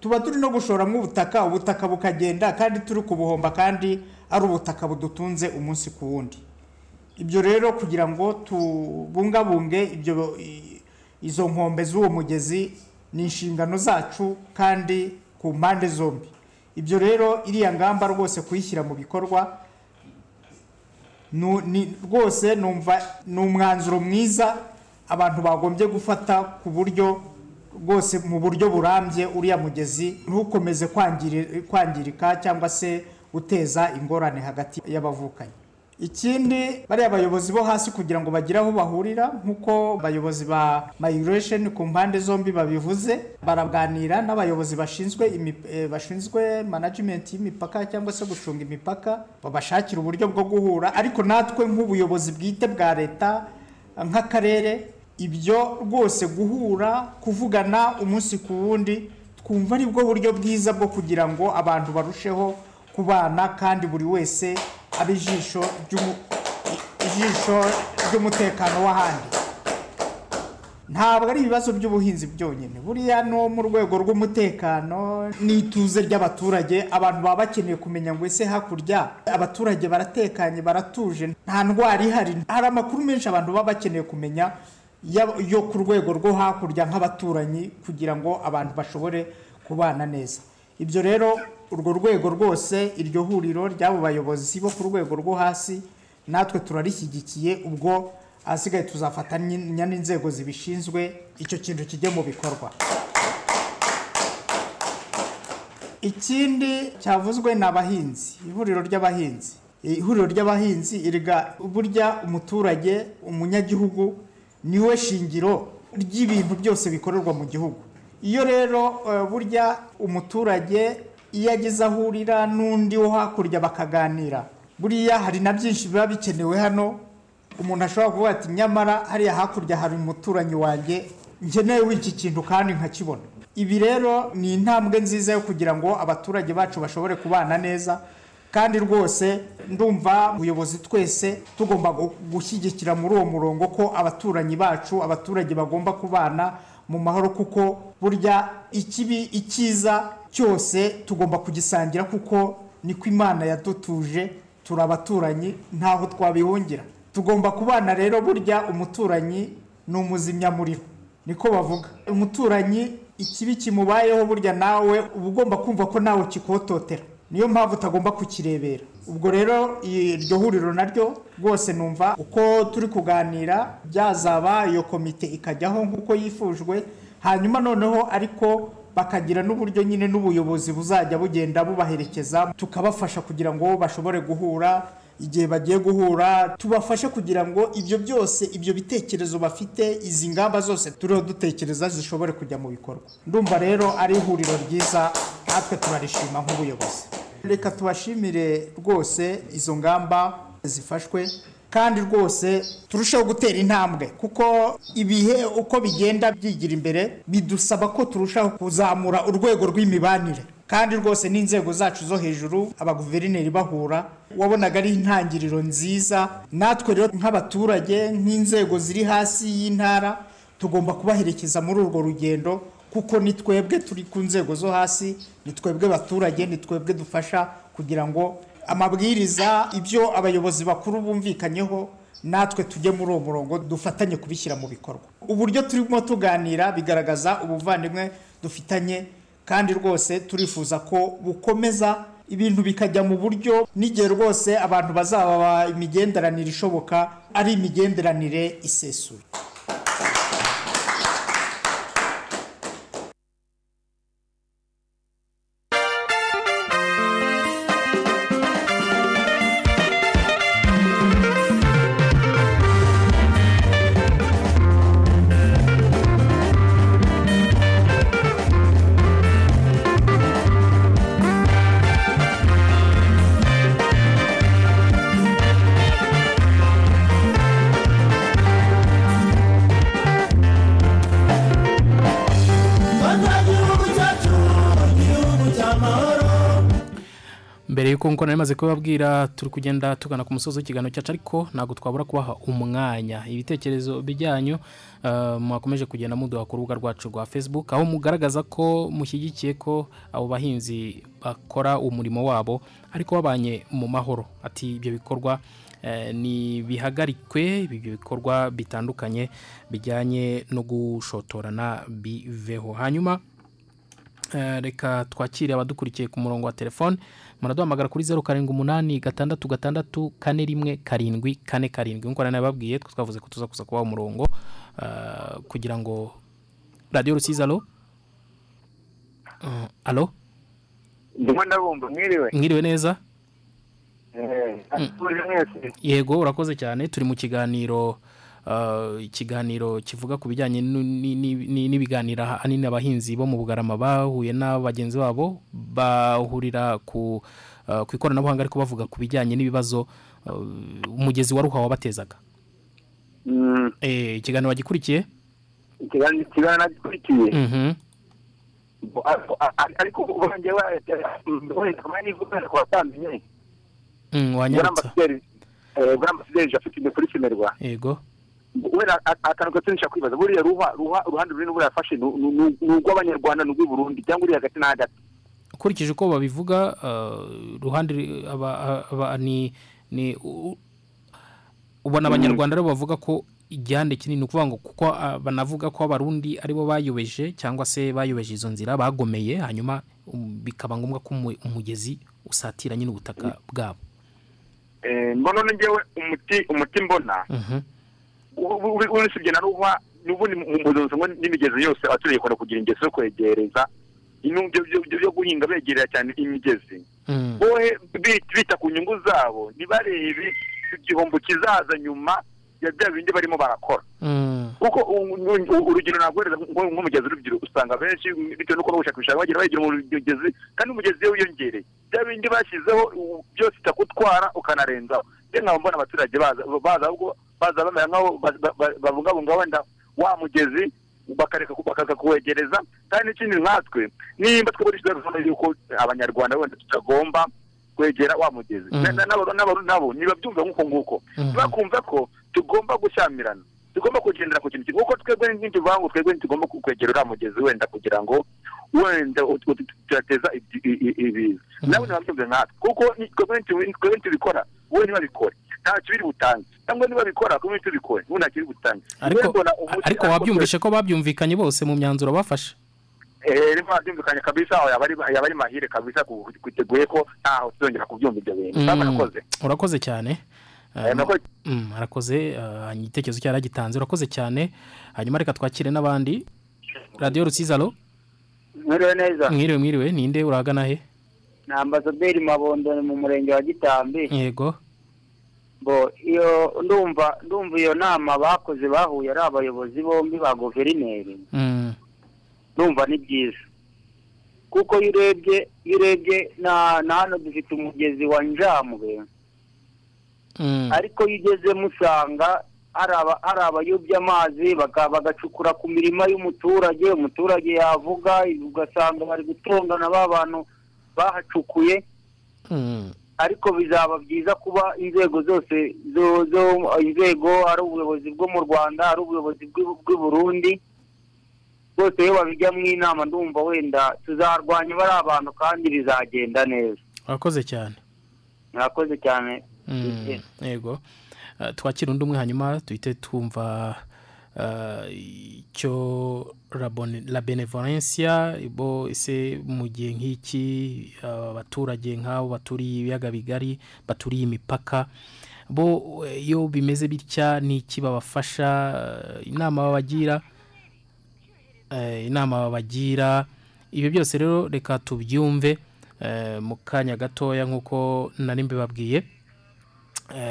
tuba turi no gushoramo ubutaka ubutaka bukagenda kandi turi kubuhomba kandi ari ubutaka budutunze umunsi ku wundi. Ibyo rero kugira ngo tubungabunge ibyo izo nkombe z'uwo mugezi ni inshingano zacu kandi ku mpande zombi. Ibyo rero iriya ngamba rwose kuyishyira mu bikorwa rwose numva ni umwanzuro mwiza abantu bagombye gufata ku buryo rwose mu buryo burambye uriya mugezi ntukomeze kwangiri- kwangirika cyangwa se guteza ingorane hagati y'abavukanye ikindi bariya bayobozi bo hasi kugira ngo bagire aho bahurira nk'uko abayobozi ba migration ku mpande zombi babivuze baraganira n'abayobozi bashinzwe eh, bashinzwe management y'imipaka cyangwa se gucunga imipaka babashakira uburyo bwo guhura. Ariko natwe nk'ubuyobozi bwite bwa leta nk'akarere ibyo rwose guhura kuvugana umunsi ku wundi twumva ari bwo buryo bwiza bwo kugira ngo abantu barusheho kubana kandi buri wese abe ijisho ry'umu- ijisho ry'umutekano w'ahandi. Ntabwo ari ibibazo by'ubuhinzi byonyine. Buriya no mu rwego rw'umutekano n'ituze ry'abaturage abantu baba bakeneye kumenya ngo ese hakurya abaturage baratekanye baratuje nta ndwara ihari. Hari amakuru menshi abantu baba bakeneye kumenya ya- yo ku rwego rwo hakurya nk'abaturanyi kugira ngo abantu bashobore kubana neza. Ibyo rero urwo rwego rwose iryo huriro ry'abo bayobozi bo ku rwego rwo hasi natwe turarishyigikiye ubwo ahasigaye tuzafatanya n'inzego zibishinzwe icyo kintu kijye mu bikorwa. Ikindi cyavuzwe ni abahinzi ihuriro ry'abahinzi. Ihuriro ry'abahinzi iriga burya umuturage umunyagihugu ni we shingiro ry'ibintu byose bikorerwa mu gihugu. Iyo rero eh, burya umuturage iyo ageze ahurira n'undi wo hakurya bakaganira. Buriya hari na byinshi biba bikenewe hano. Umuntu ashobora kuvuga ati nyamara hariya hakurya hari umuturanyi wanjye nkeneye w'iki kintu kandi nkakibona. Ibi rero ni intambwe nziza yo kugira ngo abaturage bacu bashobore kubana neza. Kandi rwose ndumva ubuyobozi twese tugomba gu- gushyigikira muri uwo murongo ko abaturanyi bacu abaturage bagomba kubana mu mahoro kuko burya ikibi icyiza cyose tugomba kugisangira kuko niko imana yadutuje turi abaturanyi ntaho twabihungira. Tugomba kubana rero burya umuturanyi ni umuzimyamuriro niko bavuga. Umuturanyi ikibi kimubayeho burya nawe uba ugomba kumva ko nawe kikototera niyo mpamvu utagomba kukirebera. Ubwo rero iryo huriro naryo rwose numva uko turi kuganira byazaba iyo komite ikajyaho nk'uko yifujwe hanyuma noneho ariko bakagira n'uburyo nyine n'ubuyobozi buzajya bugenda bubaherekeza tukabafasha kugira ngo bashobore guhura igihe bagiye guhura tubafashe kugira ngo ibyo byose ibyo bitekerezo bafite izi ngamba zose turiho dutekereza zishobore kujya mu bikorwa. Ndumva rero ari ihuriro ryiza natwe turarishima nk'ubuyobozi. Reka tubashimire rwose izo ngamba zifashwe. Kandi rwose turusheho gutera intambwe kuko ibihe uko bigenda byigira imbere bidusaba ko turushaho kuzamura urwego rw'imibanire. Kandi rwose n'inzego zacu zo hejuru abaguverineri bahura wabonaga ari intangiriro nziza. Natwe rero nk'abaturage nk'inzego ziri hasi y'intara tugomba kubaherekeza muri urwo rugendo kuko ni twebwe turi ku nzego zo hasi ni twebwe baturage ni twebwe dufasha kugira ngo amabwiriza ibyo abayobozi bakuru bumvikanyeho natwe tujye muri uwo murongo dufatanye kubishyira mu bikorwa. Uburyo turimo tuganira bigaragaza ubuvandimwe dufitanye kandi rwose turifuza ko bukomeza ibintu bikajya mu buryo n'igihe rwose abantu bazaba imigenderanire ishoboka ari imigenderanire isesuye. Nk'uko nari maze kubabwira turi kugenda tugana ku musozi w'ikiganiro cyacu ariko ntabwo twabura kubaha umwanya. Ibitekerezo bijyanyu eh, mwakomeje kugenda muduha ku rubuga rwacu rwa facebook aho mugaragaza ko mushyigikiye ko abo bahinzi bakora umurimo wabo ariko babanye mu mahoro. Ati ibyo bikorwa eh, ni bihagarikwe ibyo bikorwa bitandukanye bijyanye no gushotorana biveho. Hanyuma Eh, reka twakire abadukurikiye ku murongo wa telefone. Muraduhamagara kuri zeru karindwi umunani gatandatu gatandatu kane rimwe karindwi kane karindwi. Nk'uko nari nababwiye twe twavuze ko tuza kuza kubaha umurongo eh, kugira ngo radiyo rusizi alo Eh, alo ndimo ndabumva mwiriwe? Mwiriwe neza? Eh, mwese. Yego urakoze cyane turi mu kiganiro ikiganiro kivuga ku bijyanye nu- ni- ni- ni- n'ibiganiro ahanini abahinzi bo mu bugarama bahuye na bagenzi babo bahurira ku eh, ku ikoranabuhanga ariko bavuga ku bijyanye n'ibibazo eh, umugezi wa ruha wabatezaga. Mm, Eh, ikiganiro wagikurikiye ikiganiro nagikurikiye Mhm. Ariko- ubanjye wenda kumenya nivuga ko watamenye Mm, wanyarutsa ambasaderi eh, bwana ambasaderi jafite inde kuri simerwa yego. Wenda a- akantu gato nshaka kwibaza. Buriya ruha ruha uruhande runini buriya yafashe ni urw'abanyarwanda ni urw'i burundi. Cyangwa uri hagati na hagati ukurikije uko babivuga ruhande aba- aba- ni ni ubona abanyarwanda rero bavuga ko igihande kinini ni ukuvuga ngo kuko ah, banavuga ko abarundi ari bo bayobeje cyangwa se bayobeje izo nzira bagomeye hanyuma um, bikaba ngombwa ko umu- umugezi usatira nyine ubutaka bwabo. Eh, mbona ngewe umuti umuti mbona. Urisibye na ruhwa n'ubundi mu mpuzo n'imigezi yose abaturiye kwenda kugira ingeso yo kwegereza byo- guhinga begerera cyane imigezi Mm. bohe bi- bita ku nyungu zabo ntibarebe igihombo kizaza nyuma ya bya bindi barimo barakora Mm. kuko urugero nko- nk'umugezi urubyiruko usanga benshi bitewe n'uko n'ubushakashatsi bagira bagera mu mugezi kandi umugezi iyo wiyongereye bya bindi bashyizeho byose itakutwara ukanarenzaho rero nkaba mbona abaturage baza ahubwo baza bamera nk'aho ba- ba- ba- babungabunga wenda wa mugezi bakareka kuwegereza. Kandi n'ikindi nkatwe nimba twebwe dushyizeho yuko abanyarwanda wenda tutagomba kwegera wa mugezi. N'abarundi nabo nibabyumva nk'uko nguko. Mhm. bakumva ko tugomba gushyamirana tugomba kugendera ku kintu kimwe kuko twebwe ntituvuga ngo twebwe ntitugomba kwegera uriya mugezi wenda kugira ngo wenda i- ibiza. Nawe ntibabyumve nkatwe. Kuko twebwe ntitu- twebwe ntitubikora wowe ntibabikore. Ntacyo biri butange cyangwa nibabikora twebwe ntitubikore wowe ntacyo biri butange ariko wabyumvishe ko babyumvikanye bose mu myanzuro bafashe? Eh, niba byumvikanye kabisa aho yaba ari mahire kabisa ku- kwiteguye ko ntaho tuzongera kubyumva ibyo bintu. Mm. kandi murakoze urakoze cyane. Eh, Eh, murakoze. mm, arakoze eh, igitekerezo cyari agitanze urakoze cyane. Hanyuma reka twakire n'abandi. Radiyo rusizi alo mwiriwe neza. Mwiriwe mwiriwe. Ninde urahagana he? Ni ambasaderi mabondo ni mu murenge wa gitambi. Yego. Iyo ndumva ndumva iyo nama bakoze bahuye ari abayobozi bombi ba guverineri Mm, ndumva ni byiza. Kuko iyo urebye iyo urebye na na hano dufite umugezi wa njambwe mm, ariko iyo ugezemo usanga hari aba- hari abayobya amazi bagacukura ku mirima y'umuturage umuturage yavuga ugasanga bari gutongana ba bantu bahacukuye. Ariko bizaba byiza kuba inzego zose zo zo inzego ari ubuyobozi bwo mu rwanda ari ubuyobozi bw'i- burundi bose iyo babijyamo inama ndumva wenda tuzarwanya bari abantu kandi bizagenda neza. Urakoze cyane. Murakoze cyane. Mm, yego. Eh, twakira undi umwe hanyuma duhite twumva eh, icyo la benevolencia bo ese mu gihe nk'iki eh, abaturage nk'abo baturiye ibiyaga bigari baturiye imipaka bo eh, iyo bimeze bitya ni iki babafasha inama babagira inama babagira ibyo byose rero reka tubyumve mu kanya gatoya nk'uko nari mbibabwiye.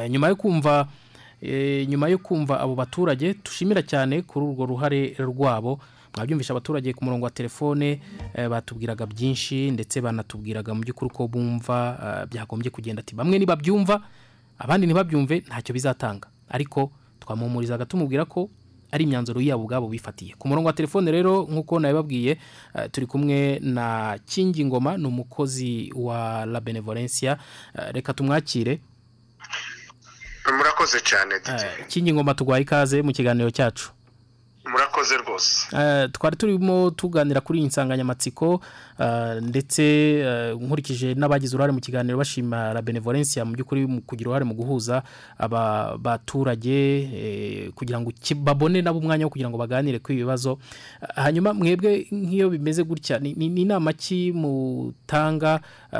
Nyuma yo kumva nyuma yo kumva abo baturage tushimira cyane kuri urwo ruhare rwabo. Mwabyumvisha abaturage ku murongo wa telefone eh, batubwiraga byinshi ndetse banatubwiraga mu by'ukuri ko bumva eh, byagombye kugenda ati bamwe nibabyumva abandi ntibabyumve ntacyo bizatanga. Ariko twamuhumurizaga tumubwira ko ari imyanzuro yabo ubwabo bifatiye. Ku murongo wa telefone rero nk'uko nabibabwiye eh, turi kumwe na kingi ngoma ni umukozi wa la benevolencia. Eh, reka tumwakire. Murakoze cyane Eh, kingi ngoma tugwaye ikaze mu kiganiro cyacu. Murakoze rwose. Eh, twari turimo tuganira kuri iyi nsanganyamatsiko eh, ndetse eh, nkurikije n'abagize uruhare mu kiganiro bashima la benevolencia mu by'ukuri mu kugira uruhare mu guhuza aba baturage eh, kugira ngo babone nabo umwanya wo kugira ngo baganire kuri ibi bibazo. Eh, hanyuma mwebwe nk'iyo bimeze gutya ni inama ki mutanga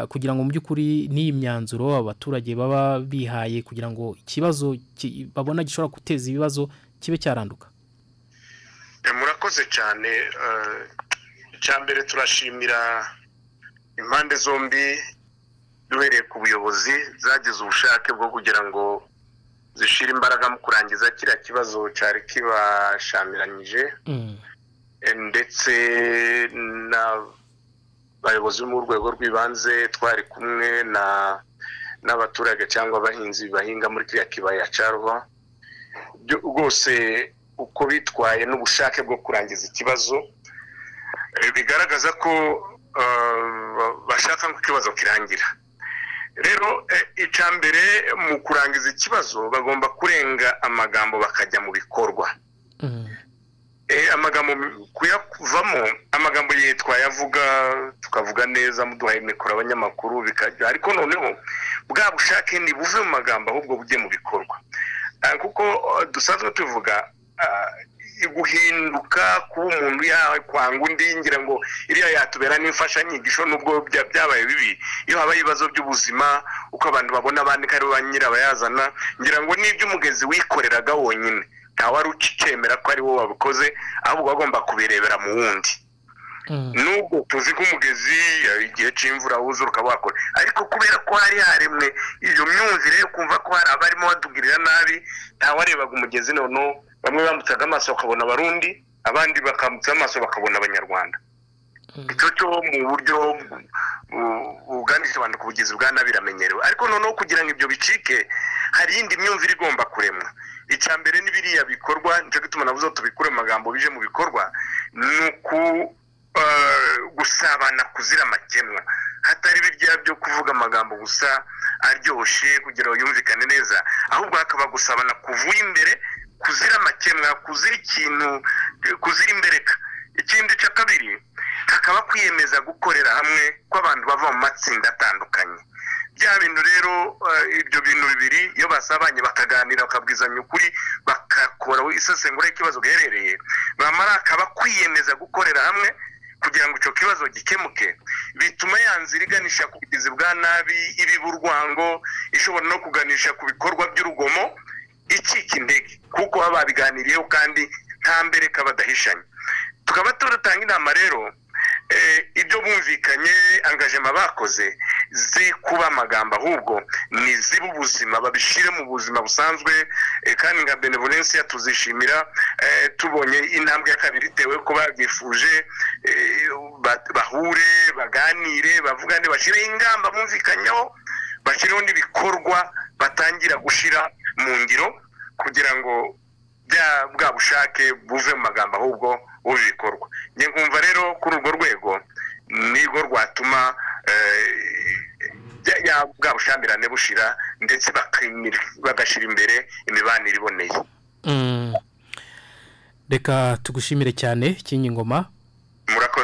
kugira ngo mu by'ukuri n'iyi myanzuro abaturage baba bihaye kugira ngo ikibazo ki- babona gishobora guteza ibibazo kibe cyaranduka? Murakoze cyane. Eh, icya mbere turashimira impande zombi duhereye ku buyobozi zagize ubushake bwo kugira ngo zishyire imbaraga mu kurangiza kiriya kibazo cyari kibashamiranyije. Eh, ndetse n'abayobozi bo mu rwego rw'ibanze twari kumwe na n'abaturage cyangwa abahinzi bahinga muri kiriya kibaya cya rwose uko bitwaye n'ubushake bwo kurangiza ikibazo eh, bigaragaza ko eh, ba- bashaka ko ikibazo kirangira. Rero eh, icya mbere mu kurangiza ikibazo bagomba kurenga amagambo bakajya mu bikorwa. Eh, amagambo kuyavamo amagambo yitwa yavuga tukavuga neza muduhaye mikoro abanyamakuru bikajya ariko noneho bwa bushake ntibuve mu magambo ahubwo bujye mu bikorwa. Kuko dusanzwe tuvuga guhinduka kuba umuntu yakwanga undi ngira ngo iriya yatubera n'imfashanyigisho nubwo bya- byabaye bibi. Iyo habaye ibibazo by'ubuzima uko abantu babona abandi ko ari bo ba nyirabayazana ngira ngo n'ibyo umugezi wikoreraga wonyine. Ntawe wari ukicemera ko ari wo wabikoze ahubwo bagomba kubirebera mu wundi. Nubwo tuzi ko umugezi eh, igihe cy'imvura wuzura ukaba wakora. Ariko kubera ko hari haremwe iyo myumvire yo kumva ko hari abarimo batugirira nabi ntawarebaga umugezi noneho bamwe bambutsaga amaso bakabona abarundi abandi bakambutsa amaso bakabona abanyarwanda. Icyo cyo mu buryo bu- buganisha abantu ku bugizi bwa nabi biramenyerewe. Ariko noneho kugira ngo ibyo bicike hari iyindi myumvire igomba kuremwa. Icya mbere ni biriya bikorwa ni cyo gituma navuze ko tubikure mu magambo bije mu bikorwa ni uku eh, gusabana kuzira amakemwa. Hatari birya byo kuvuga amagambo gusa aryoshye kugira ngo yumvikane neza. Ahubwo hakaba gusabana kuvuye imbere kuzira amakemwa kuzira ikintu kuzira imbereka. Ikindi cya kabiri hakaba kwiyemeza gukorera hamwe kw'abantu bava mu matsinda atandukanye. Bya bintu rero eh, ibyo bintu bibiri iyo basabanye bakaganira bakabwizanya ukuri bagakora isesengura y'ikibazo giherereye. Bamara hakaba kwiyemeza gukorera hamwe kugira ngo icyo kibazo gikemuke bituma ya nzira iganisha ku bugizi bwa nabi ibiba urwango ishobora no kuganisha ku bikorwa by'urugomo icika intege. Kuko baba babiganiriyeho kandi nta mbereka badahishanye tukaba turatanga inama rero eh, ibyo bumvikanye angajema bakoze zi kuba amagambo ahubwo ni ziba ubuzima babishyire mu buzima busanzwe eh, kandi nka benevolencia tuzishimira eh, tubonye intambwe ya kabiri itewe ko babyifuje ba- bahure baganire bavugane bashyireho ingamba bumvikanyeho bashyireho n'ibikorwa batangira gushyira mu ngiro kugira ngo bwa bushake buve mu magambo ahubwo bube ibikorwa njye nkumva rero kuri urwo rwego nirwo rwatuma ya- bwa bushyamirane bushira ndetse bagashyira imbere imibanire iboneye. Mm. reka tugushimire cyane kinyi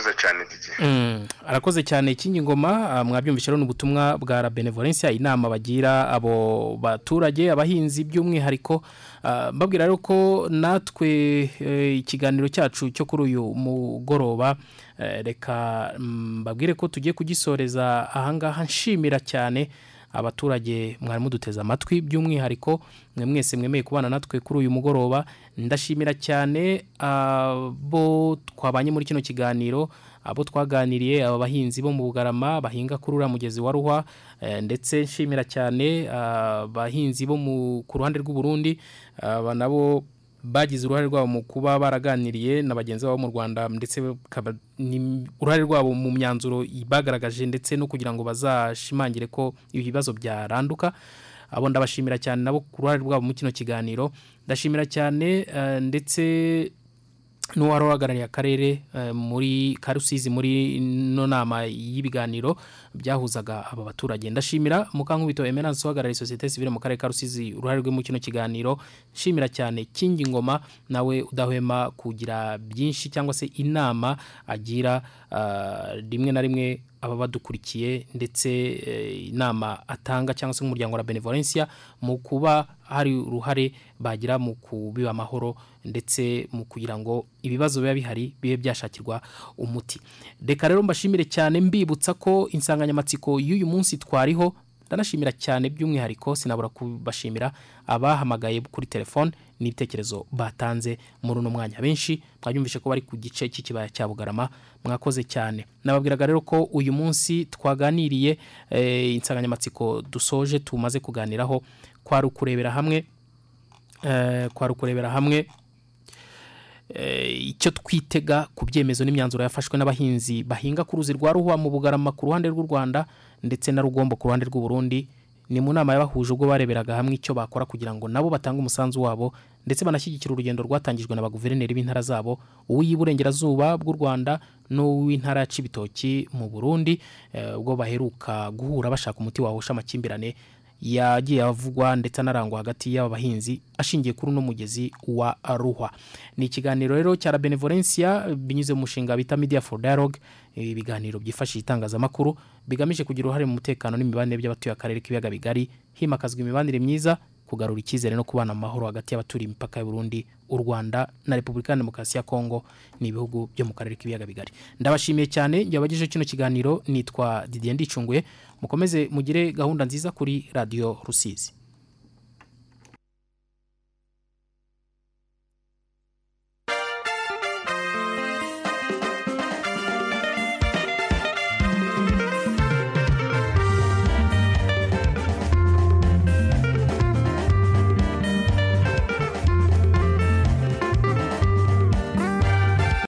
ngoma murakoze cyane. Mm, arakoze cyane kinyi ngoma ah, mwabyumvise rero n'ubutumwa bwa la benevolencia inama bagira abo baturage abahinzi by'umwihariko ah, mbabwira rero ko natwe eh, ikiganiro cyacu cyo kuri uyu mugoroba eh, reka mm, mbabwire ko tugiye kugisoreza ahangaha nshimira cyane abaturage mwari muduteze amatwi by'umwihariko mwe mwese mwemeye kubana natwe kuri uyu mugoroba. Ndashimira cyane abo twabanye muri kino kiganiro abo twaganiriye aba bahinzi bo mu bugarama bahinga kuri uriya mugezi wa ruhwa eh, ndetse nshimira cyane abahinzi bo mu- ku ruhande rw'uburundi nabo bagize uruhare rwabo mu kuba baraganiriye na bagenzi babo mu rwanda ndetse uruhare rwabo mu myanzuro bagaragaje ndetse no kugira ngo bazashimangire ko ibibazo byaranduka. Abo ndabashimira cyane nabo ku ruhare rwabo mu kino kiganiro. Ndashimira cyane eh, ndetse n'uwari uhagarariye akarere eh, muri karusizi muri ino nama y'ibiganiro byahuzaga aba baturage. Ndashimira mukankubito emerance uhagarariye sosiyete sivile mu karere ka rusizi uruhare rwe mu kino kiganiro. Nshimira cyane kingi ngoma nawe udahwema kugira byinshi cyangwa se inama agira ah, rimwe na rimwe aba badukurikiye ndetse eh, inama atanga cyangwa se nk'umuryango wa benevolencia mu kuba hari uruhare bagira mu kubiba amahoro ndetse mu kugira ngo ibibazo biba bihari bibe byashakirwa umuti. Reka rero mbashimire cyane mbibutsa ko insanganyamatsiko y'uyu munsi twariho ndanashimira cyane by'umwihariko sinabura kubashimira abahamagaye kuri telefone n'ibitekerezo batanze muri uno mwanya. Benshi mwabyumvishe ko bari ku gice cy'ikibaya cya bugarama mwakoze cyane. Nababwiraga rero ko uyu munsi twaganiriye eh, insanganyamatsiko dusoje tumaze kuganiraho kwari ukurebera hamwe eh, kwari ukurebera hamwe icyo twitega ku byemezo n'imyanzuro yafashwe n'abahinzi bahinga ku ruzi rwa ruhwa mu bugarama ku ruhande rw'u rwanda ndetse na rugombo ku ruhande rw'u burundi ni mu nama yabahuje ubwo bareberaga hamwe icyo bakora kugira ngo nabo batange umusanzu wabo ndetse banashyigikira urugendo rwatangijwe na baguverineri b'intara zabo uw'Iburengerazuba bw'u Rwanda n'uw'intara ya Cibitoki mu Burundi eh, ubwo baheruka guhura bashaka umuti wahosha amakimbirane yagiye avugwa ndetse anarangwa hagati y'aba bahinzi ashingiye kuri uno mugezi wa ruhwa. Ni ikiganiro rero cya benevolencia binyuze mu mushinga bita media for dialogue. Ibi biganiro byifashisha itangazamakuru bigamije kugira uruhare mu mutekano n'imibanire by'abatuye akarere k'ibiyaga bigari himakazwa imibanire myiza kugarura icyizere no kubana mu mahoro hagati y'abaturiye imipaka y'u Burundi u Rwanda na Repubulika ya Demokarasi ya Kongo ni ibihugu byo mu karere k'ibiyaga bigari. Ndabashimiye cyane njye abagejeje kino kiganiro nitwa Didier Ndicunguye mukomeze mugire gahunda nziza kuri radio Rusizi.